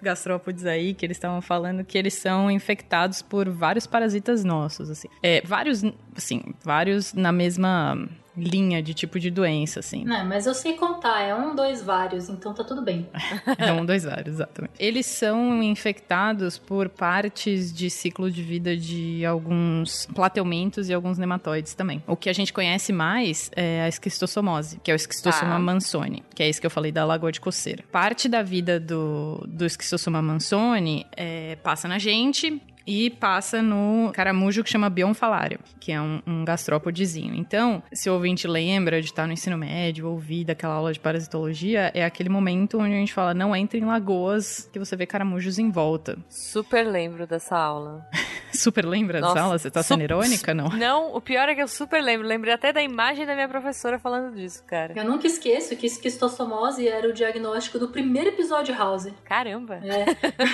gastrópodes aí que eles estavam falando que eles são infectados por vários parasitas nossos, assim. É, vários, assim, vários na mesma linha de tipo de doença, assim. Não, mas eu sei contar, é um, dois, vários, então tá tudo bem. É um, dois, vários, exatamente. Eles são infectados por partes de ciclo de vida de alguns plateumentos e alguns nematóides também. O que a gente conhece mais é a esquistossomose, que é o esquistossoma Tá. mansoni, que é isso que eu falei da lagoa de coceira. Parte da vida do, do esquistossoma mansoni é, passa na gente, e passa no caramujo que chama bionfalário, que é um, um gastrópodezinho. Então, se o ouvinte lembra de estar no ensino médio, ouvir daquela aula de parasitologia, é aquele momento onde a gente fala, não entre em lagoas que você vê caramujos em volta. Super lembro dessa aula. Super lembra Nossa, dessa aula? Você tá sendo irônica, não? Não, o pior é que eu super lembro. Lembrei até da imagem da minha professora falando disso, cara. Eu nunca esqueço que esquistossomose era o diagnóstico do primeiro episódio House. Caramba. É.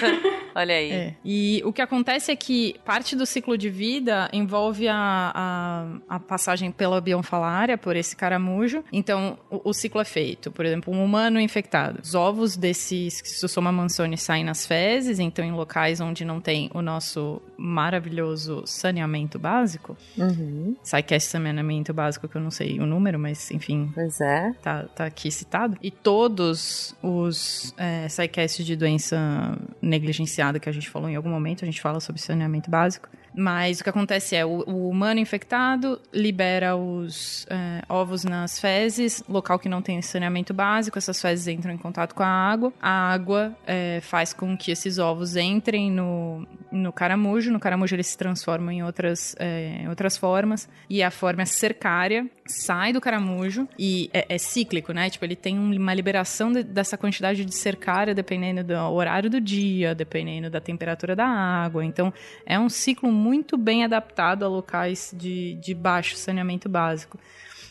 Olha aí. É. E o que acontece é que parte do ciclo de vida envolve a, a, a passagem pela bionfalária, por esse caramujo. Então, o, o ciclo é feito. Por exemplo, um humano infectado. Os ovos desse Schistosoma mansoni saem nas fezes, então em locais onde não tem o nosso maravilhoso saneamento básico. Uhum. Sai que é esse saneamento básico que eu não sei o número, mas enfim, Pois é. tá, tá aqui citado. E todos os é, sidecasts de doença negligenciada que a gente falou em algum momento, a gente fala sobre saneamento básico. Mas o que acontece é, o, o humano infectado libera os é, ovos nas fezes, local que não tem saneamento básico, essas fezes entram em contato com a água. A água é, faz com que esses ovos entrem no, no caramujo. No caramujo eles se transformam em outras, é, outras formas. E a forma cercária sai do caramujo e é, é cíclico, né? Tipo, ele tem um- uma liberação de- dessa quantidade de cercária dependendo do horário do dia, dependendo da temperatura da água. Então, é um ciclo muito bem adaptado a locais de, de baixo saneamento básico.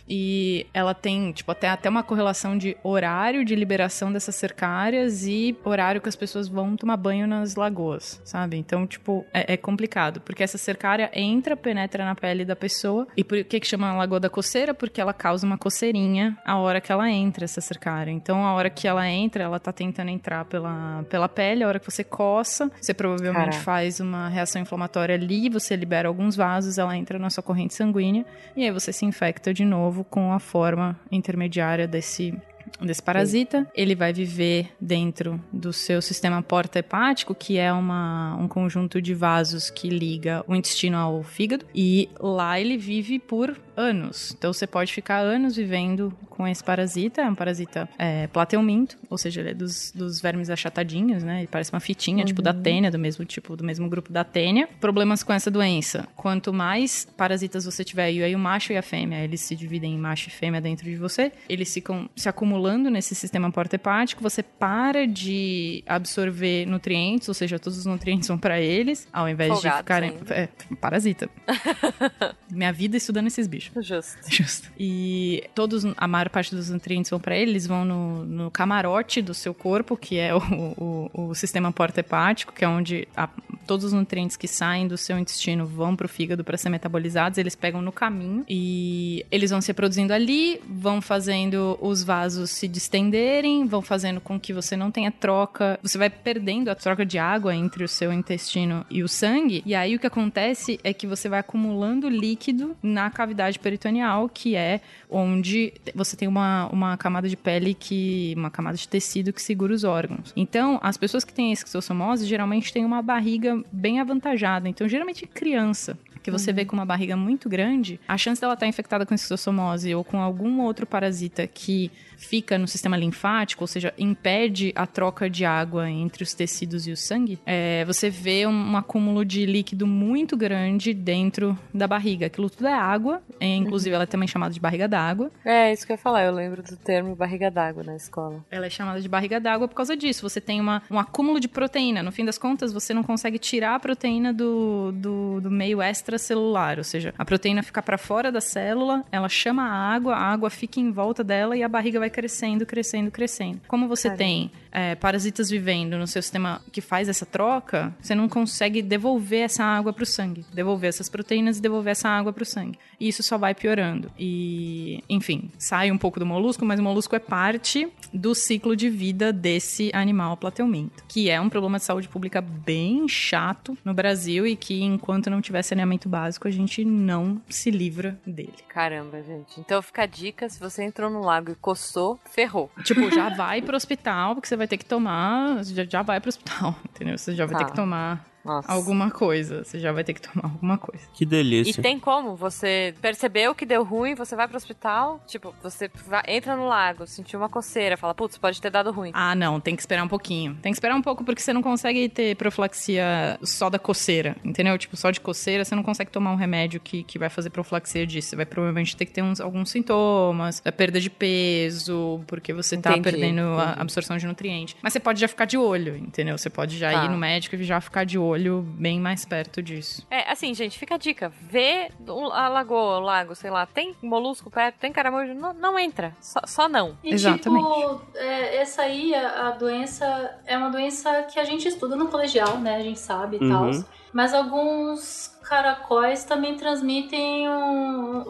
E ela tem, tipo, até, até uma correlação de horário de liberação dessas cercárias e horário que as pessoas vão tomar banho nas lagoas, sabe? Então, tipo, é, é complicado. Porque essa cercária entra, penetra na pele da pessoa. E por que que chama lagoa da coceira? Porque ela causa uma coceirinha a hora que ela entra, essa cercária. Então, a hora que ela entra, ela tá tentando entrar pela, pela pele. A hora que você coça, você provavelmente Caraca. faz uma reação inflamatória ali, você libera alguns vasos, ela entra na sua corrente sanguínea. E aí você se infecta de novo com a forma intermediária desse desse parasita, ele vai viver dentro do seu sistema porta-hepático, que é uma, um conjunto de vasos que liga o intestino ao fígado, e lá ele vive por anos. Então você pode ficar anos vivendo com esse parasita, é um parasita é, plateuminto, ou seja, ele é dos, dos vermes achatadinhos, né? Ele parece uma fitinha, tipo da tênia, do mesmo tipo, do mesmo grupo da tênia. Problemas com essa doença. Quanto mais parasitas você tiver, e aí o macho e a fêmea, eles se dividem em macho e fêmea dentro de você, eles ficam se acumulando nesse sistema porta-hepático, você para de absorver nutrientes, ou seja, todos os nutrientes vão para eles, ao invés de Folgados ficarem... ainda. É, parasita. Minha vida estudando esses bichos. Justo. Justo. E todos, a maior parte dos nutrientes vão para ele, eles vão no, no camarote do seu corpo, que é o, o, o sistema porta-hepático, que é onde a- todos os nutrientes que saem do seu intestino vão pro fígado para ser metabolizados, eles pegam no caminho e eles vão se reproduzindo ali, vão fazendo os vasos se distenderem, vão fazendo com que você não tenha troca, você vai perdendo a troca de água entre o seu intestino e o sangue, e aí o que acontece é que você vai acumulando líquido na cavidade peritoneal, que é onde você tem uma, uma camada de pele que. uma camada de tecido que segura os órgãos. Então, as pessoas que têm esquistossomose geralmente têm uma barriga bem avantajada. Então, geralmente criança que você vê com uma barriga muito grande, a chance dela estar infectada com esquistossomose ou com algum outro parasita que fica no sistema linfático, ou seja, impede a troca de água entre os tecidos e o sangue, é, você vê um, um acúmulo de líquido muito grande dentro da barriga. Aquilo tudo é água, é, inclusive ela é também chamada de barriga d'água. É, isso que eu ia falar. Eu lembro do termo barriga d'água na escola. Ela é chamada de barriga d'água por causa disso. Você tem uma, um acúmulo de proteína. No fim das contas, você não consegue tirar a proteína do, do, do meio extracelular. Ou seja, a proteína fica para fora da célula, ela chama a água, a água fica em volta dela e a barriga vai crescendo, crescendo, crescendo. Como você Caramba. tem é, parasitas vivendo no seu sistema que faz essa troca, você não consegue devolver essa água para o sangue, devolver essas proteínas e devolver essa água para o sangue. E isso só vai piorando. E, enfim, sai um pouco do molusco, mas o molusco é parte do ciclo de vida desse animal plateuminto, que é um problema de saúde pública bem chato no Brasil e que enquanto não tiver saneamento básico, a gente não se livra dele. Caramba, gente. Então fica a dica: se você entrou no lago e coçou, ferrou. Tipo, já vai pro hospital, porque você vai ter que tomar. Já, já vai pro hospital, entendeu? Você já vai Tá. ter que tomar Nossa. alguma coisa. Você já vai ter que tomar alguma coisa. Que E delícia. tem como? Você percebeu que deu ruim, você vai pro hospital, tipo, você vai- entra no lago, sentiu uma coceira, fala, putz, pode ter dado ruim. Ah, não, tem que esperar um pouquinho. Tem que esperar um pouco porque você não consegue ter profilaxia só da coceira, entendeu? Tipo, só de coceira você não consegue tomar um remédio que, que vai fazer profilaxia disso. Você vai provavelmente ter que ter uns, alguns sintomas, a perda de peso, porque você tá Entendi, perdendo a entendi. absorção de nutriente. Mas você pode já ficar de olho, entendeu? Você pode já Tá. ir no médico e já ficar de olho bem mais perto disso. É, assim, gente, fica a dica. Vê o- a lagoa, o lago, sei lá, tem molusco perto, tem caramujo, não, não entra. Só, só não. E Exatamente. tipo, é, essa aí, a, a doença, é uma doença que a gente estuda no colegial, né? A gente sabe e Uhum. tal. Mas alguns caracóis também transmitem um-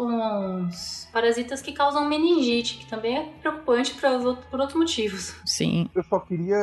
uns parasitas que causam meningite, que também é preocupante outros- por outros motivos. Sim. Eu só queria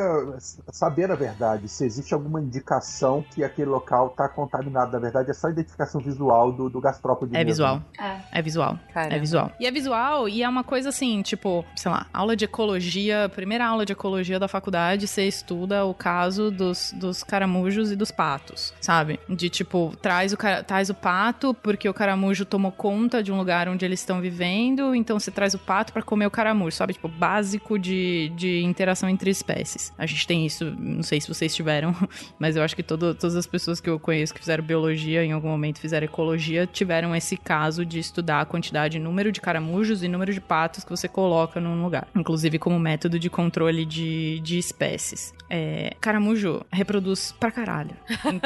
saber, na verdade, se existe alguma indicação que aquele local está contaminado. Na verdade, é só a identificação visual do, do gastrópode É mesmo. visual. É. É visual. Cara. É visual. E é visual, e é uma coisa assim, tipo, sei lá, aula de ecologia, primeira aula de ecologia da faculdade, você estuda o caso dos, dos caramujos e dos patos, sabe? De tipo, traz o, traz o pato porque o caramujo tomou conta de um lugar onde eles estão vivendo, então você traz o pato pra comer o caramujo, sabe? Tipo, básico de, de interação entre espécies. A gente tem isso, não sei se vocês tiveram, mas eu acho que todo, todas as pessoas que eu conheço que fizeram biologia, em algum momento fizeram ecologia, tiveram esse caso de estudar a quantidade, número de caramujos e número de patos que você coloca num lugar. Inclusive como método de controle de, de espécies. É, caramujo reproduz pra caralho.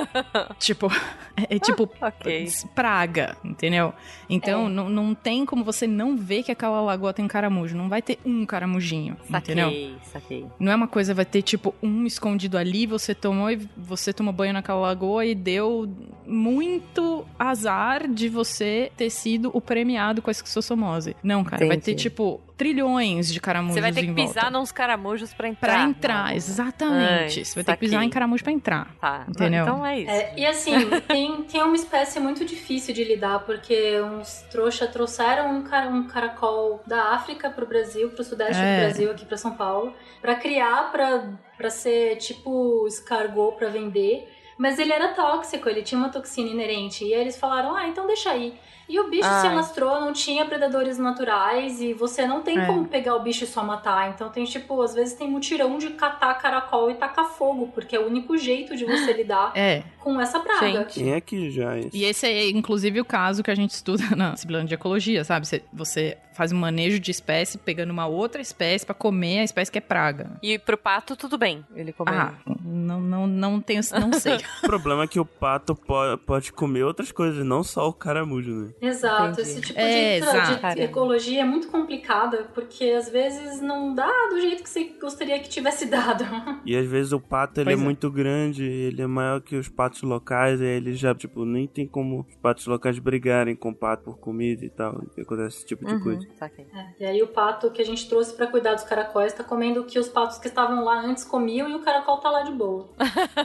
tipo, é, é tipo Ok. praga, entendeu? Então É. não, não tem como você não ver que aquela lagoa tem caramujo. Não vai ter um caramujinho, entendeu? Saquei, saquei. Não é uma coisa, vai ter tipo um escondido ali, você tomou e você tomou banho naquela lagoa e deu muito azar de você ter sido o premiado com a esquistossomose. Não, cara, vai ter Entendi. tipo trilhões de caramujos Você vai ter que pisar nos caramujos pra entrar. Pra entrar, exatamente. Ai, você vai ter que pisar em caramujo pra entrar. Tá, Entendeu? então é isso. É, e assim, tem, tem uma espécie muito difícil de lidar, porque uns trouxa trouxeram um, cara- um caracol da África pro Brasil, pro sudeste É. do Brasil, aqui pra São Paulo, pra criar, pra, pra ser tipo escargot pra vender. Mas ele era tóxico, ele tinha uma toxina inerente. E aí eles falaram, ah, então deixa aí. E o bicho se Ai. alastrou, não tinha predadores naturais e você não tem É. como pegar o bicho e só matar. Então tem tipo, às vezes tem mutirão de catar caracol e tacar fogo, porque é o único jeito de você lidar É. com essa praga. Gente. Quem é que já é isso? E esse é, inclusive, o caso que a gente estuda na disciplina de ecologia, sabe? Você, você faz um manejo de espécie pegando uma outra espécie pra comer a espécie que é praga. E pro pato, tudo bem. Ele comeu. Ah, não, não, não tenho, não sei. O problema é que o pato po- pode comer outras coisas, não só o caramujo, né? Exato, Entendi. esse tipo É, de, de ecologia é muito complicada, porque às vezes não dá do jeito que você gostaria que tivesse dado. E às vezes o pato ele é, é. muito grande, ele é maior que os patos locais, e ele já, tipo, nem tem como os patos locais brigarem com o pato por comida e tal. Acontece esse tipo de Uhum, coisa. É, e aí o pato que a gente trouxe pra cuidar dos caracóis tá comendo o que os patos que estavam lá antes comiam e o caracol tá lá de boa.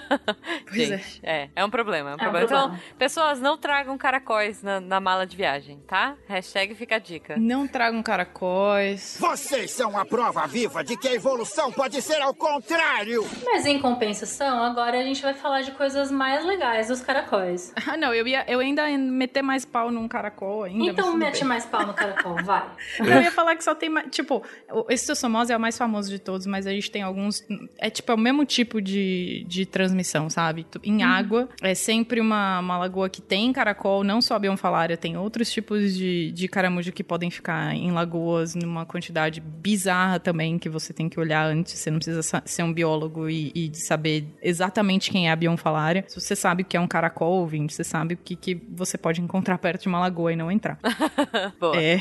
Pois é. Gente, é. é. um problema, é um É um problema. problema. Então, pessoas, não tragam caracóis na, na mala de viagem, tá? Hashtag fica a dica. Não tragam caracóis. Vocês são a prova viva de que a evolução pode ser ao contrário. Mas em compensação, agora a gente vai falar de coisas mais legais dos caracóis. Ah, não, eu ia eu ainda ia meter mais pau num caracol ainda. Então mete bem. mais pau no caracol, vai. Eu ia falar que só tem mais. Tipo, o Esquistossomose é o mais famoso de todos, mas a gente tem alguns. É tipo, é o mesmo tipo de, de transmissão, sabe? Em água, é sempre uma, uma lagoa que tem caracol, não só a bionfalária, tem outros tipos de, de caramujo que podem ficar em lagoas numa quantidade bizarra também, que você tem que olhar antes. Você não precisa sa- ser um biólogo e, e saber exatamente quem é a bionfalária. Se você sabe o que é um caracol, ouvinte, você sabe o que, que você pode encontrar perto de uma lagoa e não entrar. É,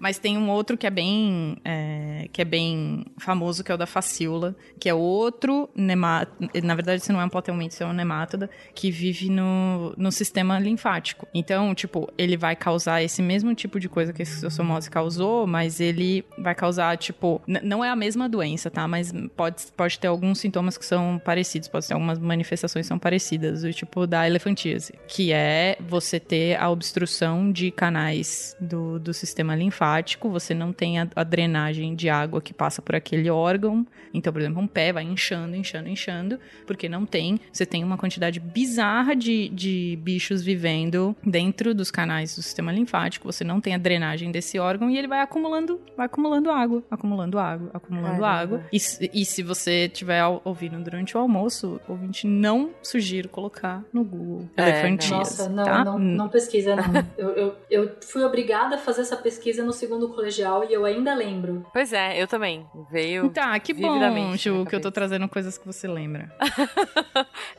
mas tem um outro que é bem é, que é bem famoso, que é o da facíola, que é outro nemátodo, na verdade isso não é um platelminto, isso é um nemátoda, que vive no, no sistema linfático. Então, tipo, ele vai causar esse mesmo tipo de coisa que a esquistossomose causou, mas ele vai causar, tipo, não é a mesma doença, tá? Mas pode, pode ter alguns sintomas que são parecidos, pode ter algumas manifestações que são parecidas, do tipo da elefantíase, que é você ter a obstrução de canais do, do sistema linfático, você não tem a, a drenagem de água que passa por aquele órgão. Então, por exemplo, um pé vai inchando, inchando, inchando, porque não tem, você tem uma quantidade bizarra de, de bichos vivendo dentro dos canais do sistema linfático. Você não tem a drenagem desse órgão e ele vai acumulando, vai acumulando água, acumulando água, acumulando Caramba. água. E, se- e se você estiver ouvindo durante o almoço, ouvinte, não sugiro colocar no Google É, elefantias, Nossa, não, tá? não, não pesquisa, não. eu, eu, eu fui obrigada a fazer essa pesquisa no segundo colegial e eu ainda lembro. Pois é, eu também. Veio. Tá, que bom, Ju, que eu tô trazendo coisas que você lembra.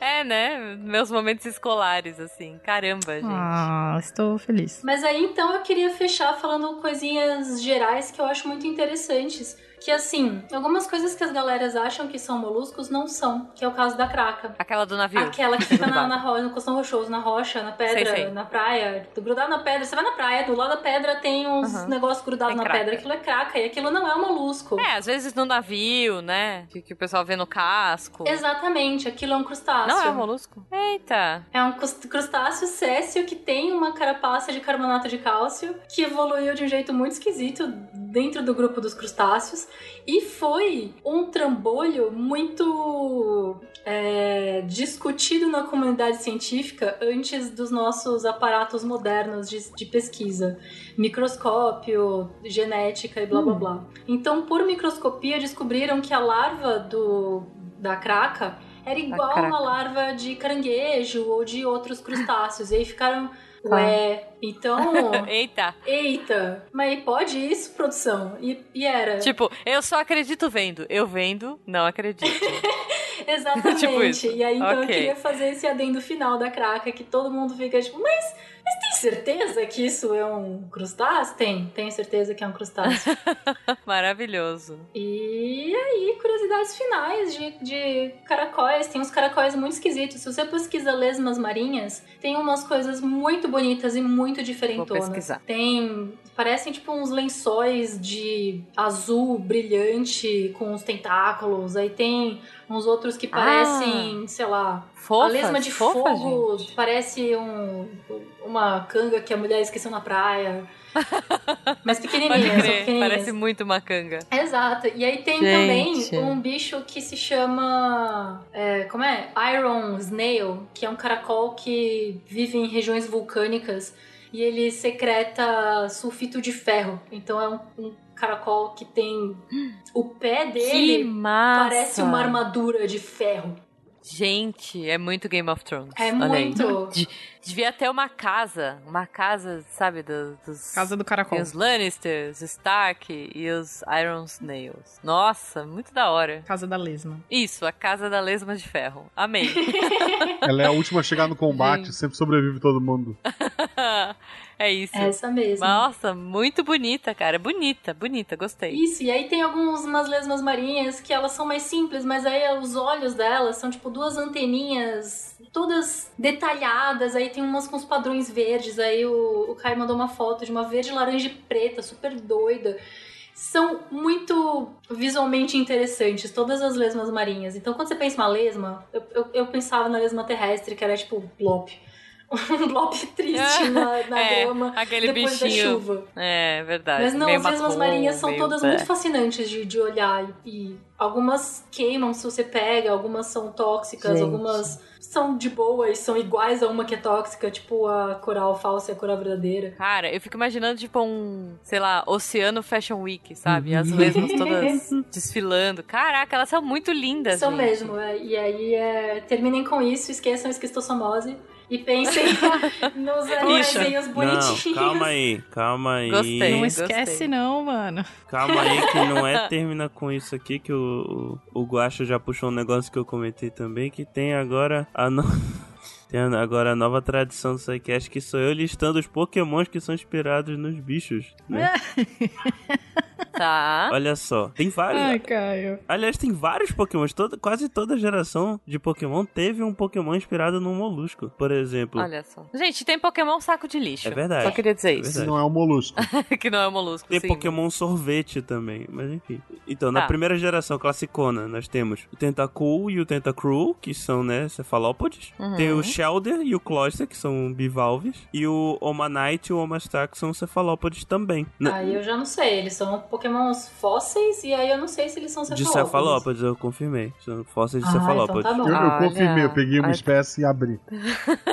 É, né? Meus momentos escolares, assim. Caramba, gente. Ah, estou feliz. Mas aí então eu queria fechar falando coisinhas gerais que eu acho muito interessantes. Que assim, algumas coisas que as galeras acham que são moluscos não são, que é o caso da craca. Aquela do navio. Aquela que fica na, na ro- no costão rochoso, na rocha, na pedra, Sei, sei. na praia, grudado na pedra. Você vai na praia, do lado da pedra tem uns Aham. negócios grudados na craca. pedra. Aquilo é craca e aquilo não é um molusco. É, às vezes no navio, né? Que, que o pessoal vê no casco. Exatamente, aquilo é um crustáceo. Não é um molusco? Eita. É um crus- crustáceo céssio que tem uma carapaça de carbonato de cálcio que evoluiu de um jeito muito esquisito dentro do grupo dos crustáceos e foi um trambolho muito é, discutido na comunidade científica antes dos nossos aparatos modernos de, de pesquisa, microscópio, genética e blá blá blá. Então, por microscopia, descobriram que a larva do, da craca era igual a uma larva de caranguejo ou de outros crustáceos. E aí ficaram, ué, então. Eita. Eita, mas pode isso, produção? E, e era. Tipo, eu só acredito vendo. Eu vendo, não acredito. Exatamente. tipo. E aí, então, eu Ok. queria fazer esse adendo final da craca, que todo mundo fica tipo, mas, mas tem certeza que isso é um crustáceo? Tem, tenho certeza que é um crustáceo. Maravilhoso. e aí, curiosidades finais de, de caracóis. Tem uns caracóis muito esquisitos. Se você pesquisa lesmas marinhas, tem umas coisas muito bonitas e muito diferentonas. pesquisar. Tem. Parecem tipo uns lençóis de azul brilhante com os tentáculos. Aí tem uns outros que parecem, sei lá, Fofas, a lesma de fofas, fogo parece um, uma canga que a mulher esqueceu na praia. Mas Pode pequenininhas, são crer, parece muito uma canga. Exato. E aí tem Gente. também um bicho que se chama. é, como é? Iron Snail, que é um caracol que vive em regiões vulcânicas e ele secreta sulfito de ferro. Então é um, um caracol que tem. O pé dele parece uma armadura de ferro. Gente, é muito Game of Thrones. É muito. De- devia ter uma casa. Uma casa, sabe, do- dos. Casa do caracol. Os Lannisters, Stark e os Iron Snails. Nossa, muito da hora. Casa da lesma. Isso, a casa da lesma de ferro. Amei. Ela é a última a chegar no combate, Gente. sempre sobrevive todo mundo. é isso. Essa mesmo. Nossa, muito bonita, cara. Bonita, bonita, gostei. Isso, e aí tem algumas lesmas marinhas que elas são mais simples, mas aí os olhos delas são tipo duas anteninhas todas detalhadas, aí tem umas com os padrões verdes, aí o, o Caio mandou uma foto de uma verde, laranja e preta, super doida. São muito visualmente interessantes, todas as lesmas marinhas. Então, quando você pensa em uma lesma, eu, eu, eu pensava na lesma terrestre, que era tipo blop. Um blop triste na, na É, grama aquele depois bichinho. da chuva. É, verdade. Mas não, Meio as lesmas marinhas são todas é. muito fascinantes de, de olhar. E, e algumas queimam se você pega, algumas são tóxicas, Gente. algumas são de boa e são iguais a uma que é tóxica, tipo a coral falsa e a coral verdadeira. Cara, eu fico imaginando, tipo, um, sei lá, Oceano Fashion Week, sabe? As lesmas todas desfilando. Caraca, elas são muito lindas. São gente. mesmo. é, E aí, é, terminem com isso, esqueçam esquistossomose e pensem nos animaizinhos bonitinhos. Não, calma aí, calma aí. Gostei. Não gostei. esquece não, mano. Calma aí que não é termina com isso aqui que o, o, o já puxou um negócio que eu comentei também, que tem agora a no... Tem agora a nova tradição do Psycast, que sou eu listando os pokémons que são inspirados nos bichos, né? Tá. Olha só, tem vários... Ai, Caio. Aliás, tem vários pokémons, toda, quase toda geração de pokémon teve um pokémon inspirado num molusco, por exemplo. Olha só. Gente, tem Pokémon saco de lixo. É verdade. Só queria dizer É isso. Verdade. não é um molusco. que não é um molusco. Tem sim. Pokémon sorvete também, mas enfim. Então, na Tá. primeira geração classicona, nós temos o Tentacool e o Tentacruel, que são, né, cefalópodes. Uhum. Tem o Shelder e o Cloyster, que são bivalves. E o Omanite e o Omastar, que são cefalópodes também. Na- Aí eu já não sei, eles são pokémons fósseis, e aí eu não sei se eles são De cefalópodes. cefalópodes, eu confirmei. São fósseis de Ah, cefalópodes. então tá bom. Eu, eu confirmei, eu peguei uma olha. espécie e abri.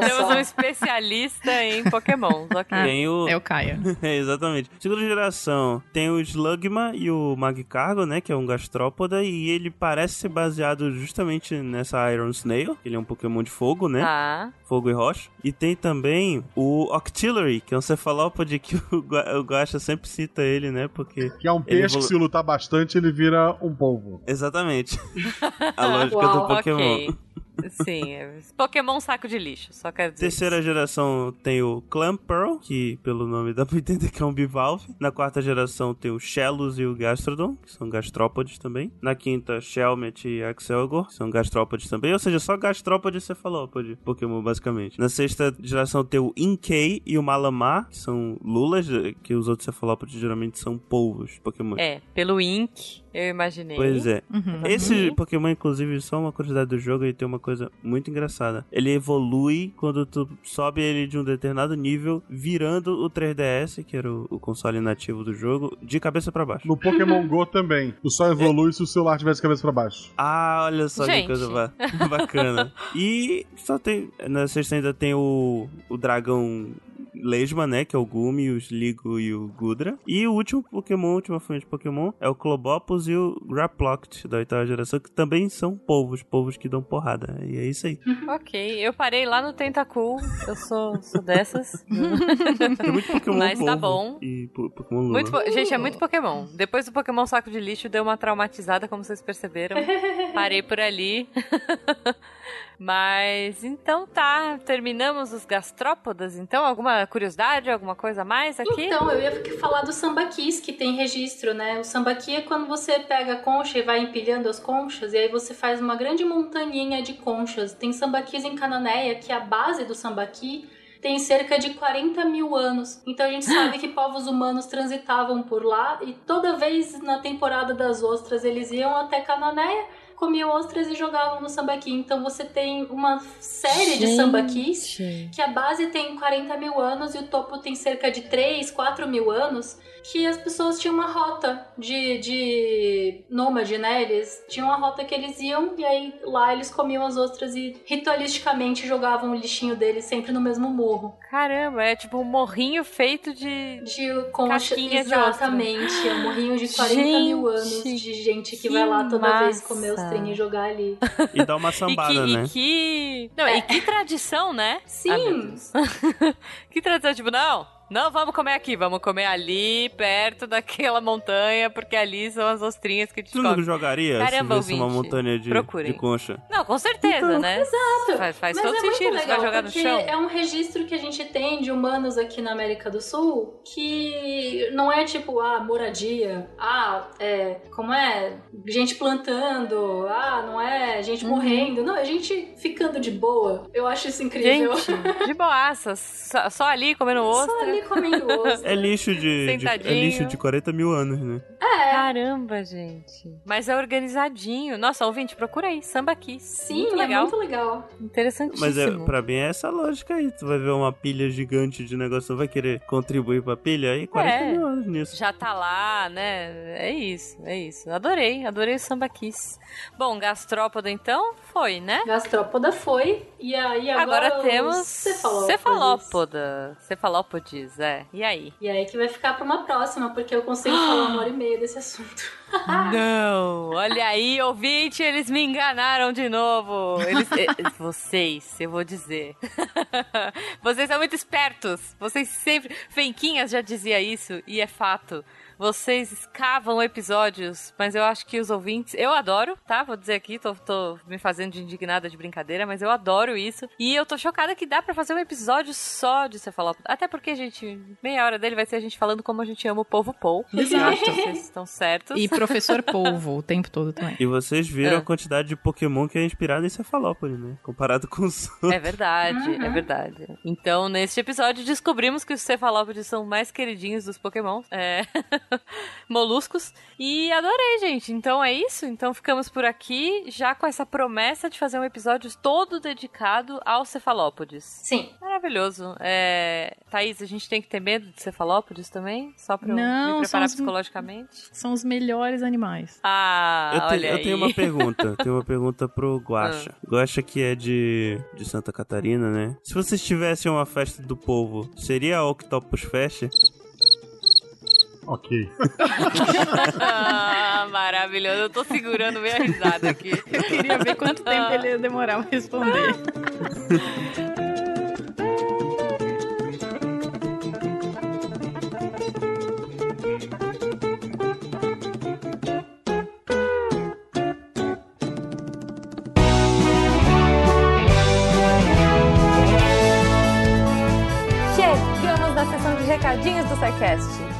Temos um especialista em pokémons, ok. Tem o... É o Caio. É, exatamente. Segunda geração, tem o Slugma e o Magicargo, né? Que é um gastrópoda. E ele parece ser baseado justamente nessa Iron Snail. que Ele é um Pokémon de fogo, né? Tá. Fogo e rocha. E tem também o Octillery, que é um cefalópode que o, Gua- o Guaxa sempre cita ele, né? Porque... Que é um peixe que evolu- se lutar bastante, ele vira um polvo. Exatamente. A lógica Uau, do Pokémon. Ok. Sim, é Pokémon saco de lixo, só quero dizer. Terceira geração tem o Clamperl, que pelo nome dá pra entender que é um bivalve. Na quarta geração tem o Shellos e o Gastrodon, que são gastrópodes também. Na quinta, Shelmet e Axelgor, que são gastrópodes também. Ou seja, só gastrópode e cefalópode, Pokémon basicamente. Na sexta geração tem o Inkay e o Malamar, que são lulas, que os outros cefalópodes geralmente são polvos, Pokémon. É, pelo Ink, eu imaginei. Pois é. Uhum. Esse Pokémon, inclusive, só uma curiosidade do jogo, ele tem uma coisa muito engraçada. Ele evolui quando tu sobe ele de um determinado nível, virando o 3DS, que era o, o console nativo do jogo, de cabeça pra baixo. No Pokémon GO também. Tu só evolui se o celular tiver de cabeça pra baixo. Ah, olha só Gente. que coisa ba- bacana. e só tem. Na sexta ainda tem o, o dragão Lesma, né? Que é o Gumi, o Sligo e o Gudra. E o último Pokémon, a última fonte de Pokémon, é o Clobopus e o Graploct da oitava geração, que também são polvos, polvos que dão porrada. E é isso aí. Ok, eu parei lá no Tentacool, eu sou, sou dessas. Tem muito Pokémon Mas tá bom. E po- Pokémon Lula. Muito, po- gente, é muito Pokémon. Depois do Pokémon Saco de Lixo, deu uma traumatizada, como vocês perceberam. Parei por ali. Mas então tá, terminamos os gastrópodas. Então, alguma curiosidade, alguma coisa a mais aqui? Então, eu ia falar do sambaquis, que tem registro, né? O sambaqui é quando você pega a concha e vai empilhando as conchas, e aí você faz uma grande montaninha de conchas. Tem sambaquis em Cananéia, que é a base do sambaqui tem cerca de 40 mil anos. Então a gente sabe que povos humanos transitavam por lá, e toda vez na temporada das ostras eles iam até Cananéia, comiam ostras e jogavam no sambaqui. Então você tem uma série de sambaquis que a base tem 40 mil anos e o topo tem cerca de 3, 4 mil anos, que as pessoas tinham uma rota de, de nômade, né? Eles tinham uma rota que eles iam e aí lá eles comiam as ostras e ritualisticamente jogavam o lixinho deles sempre no mesmo morro. Caramba, é tipo um morrinho feito de. De concha, Casquinha de exatamente. É um morrinho de 40 mil anos Gente, de gente que, que vai lá toda vez comer massa. ostrinha e jogar ali. E dá uma E sambada, que, né? e que. Não, e que tradição, né? Sim. Ah, que tradição, tipo, não, não vamos comer aqui, vamos comer ali, perto daquela montanha, porque ali são as ostrinhas que a gente Tu não come. jogaria Caramba, se visse uma montanha de, de concha? Não, com certeza, né? Exato. Faz, faz todo é sentido, você vai legal, jogar no chão. é um registro que a gente tem de humanos aqui na América do Sul que não é tipo, ah, moradia, ah, é, como é, gente plantando, ah, não é gente Uhum. morrendo, não, é gente ficando de boa. Eu acho isso incrível. Gente, de boaça, só, só ali comendo ostra. Só ali comendo ostra. É lixo de, de- é lixo de 40 mil anos, né? É. Caramba, gente. Mas é organizadinho. Nossa, ouvinte, procura aí, Samba Kiss. Sim, muito é legal. muito legal. Interessantíssimo. Mas é, pra mim é essa lógica aí. Tu vai ver uma pilha gigante de negócio, não vai querer contribuir pra pilha aí? 40 É. mil anos nisso. Já tá lá, né? É isso, é isso. Adorei, adorei o Samba Kiss. Bom, gastrópoda então foi, né? Gastrópoda foi, e aí agora, Agora, temos os cefalópodes. cefalópoda. Cefalópodes, é. E aí? E aí que vai ficar pra uma próxima, porque eu consigo falar uma hora e meia desse assunto. Não! Olha aí, ouvinte, eles me enganaram de novo. Eles, eh, vocês, eu vou dizer. Vocês são muito espertos. Vocês sempre. Fenquinhas já dizia isso, e é fato. Vocês escavam episódios, mas eu acho que os ouvintes. Eu adoro, tá? Vou dizer aqui, tô, tô me fazendo de indignada de brincadeira, mas eu adoro isso. E eu tô chocada que dá pra fazer um episódio só de cefalópolis. Até porque, gente, meia hora dele vai ser a gente falando como a gente ama o povo Paul. Exato. Vocês estão certos. E professor polvo o tempo todo também. E vocês viram É. a quantidade de Pokémon que é inspirado em Cefalópolis, né? Comparado com os outros. É verdade, é verdade. Então, neste episódio, descobrimos que os cefalópodes são mais queridinhos dos Pokémon. É. moluscos. E adorei, gente. Então é isso. Então ficamos por aqui, já com essa promessa de fazer um episódio todo dedicado aos cefalópodes. Sim. Maravilhoso. É... Thaís, a gente tem que ter medo de cefalópodes também? Só pra eu Não, me preparar são os- psicologicamente? São os melhores animais. Ah, Eu, te- olha eu aí. tenho uma pergunta. tenho uma pergunta pro Guaxa. Guaxa que é de, de Santa Catarina, né? Se vocês tivessem uma festa do povo, seria a Octopus Fest? Ok. Ah, maravilhoso. Eu tô segurando minha risada aqui. Eu queria ver quanto tempo ele ia demorar pra responder. Chegamos na sessão de recadinhos do SciCast.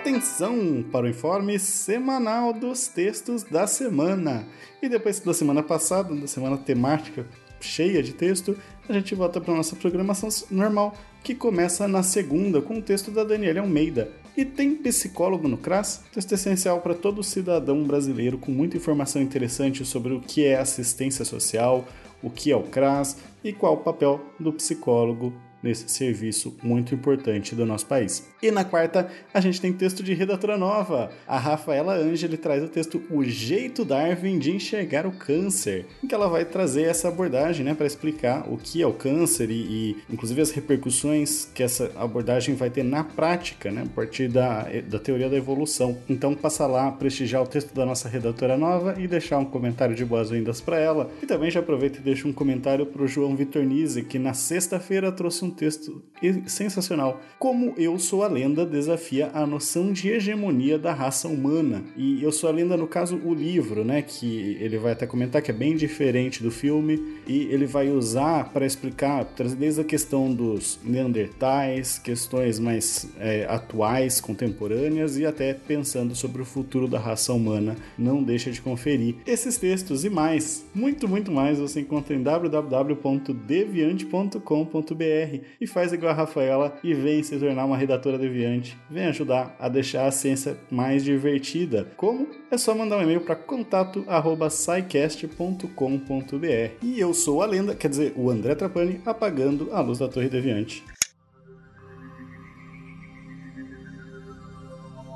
Atenção para o informe semanal dos textos da semana. E depois da semana passada, da semana temática cheia de texto, a gente volta para nossa programação normal, que começa na segunda com o texto da Daniela Almeida. E tem psicólogo no CRAS, texto essencial para todo cidadão brasileiro, com muita informação interessante sobre o que é assistência social, o que é o CRAS e qual o papel do psicólogo nesse serviço muito importante do nosso país. E na quarta, a gente tem texto de redatora nova. A Rafaela Angeli traz o texto O Jeito Darwin de Enxergar o Câncer, em que ela vai trazer essa abordagem né, para explicar o que é o câncer e, e, inclusive, as repercussões que essa abordagem vai ter na prática, né, a partir da, da teoria da evolução. Então, passa lá, prestigiar o texto da nossa redatora nova e deixar um comentário de boas-vindas para ela. E também já aproveita e deixa um comentário para o João Vitor Nise, que na sexta-feira trouxe um texto sensacional. Como eu sou a lenda desafia a noção de hegemonia da raça humana. E eu sou a lenda, no caso, o livro, né? Que ele vai até comentar que é bem diferente do filme. E ele vai usar para explicar, desde a questão dos neandertais, questões mais é, atuais, contemporâneas e até pensando sobre o futuro da raça humana. Não deixa de conferir esses textos e mais, muito, muito mais, você encontra em www.deviante.com.br e faz igual a Rafaela e vem se tornar uma redatora deviante. Vem ajudar a deixar a ciência mais divertida. Como? É só mandar um e-mail para contato@scicast.com.br. E eu sou a lenda, quer dizer, o André Trapani, apagando a luz da Torre Deviante.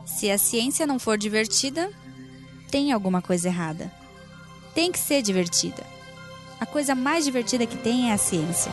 Se a ciência não for divertida, tem alguma coisa errada. Tem que ser divertida. A coisa mais divertida que tem é a ciência.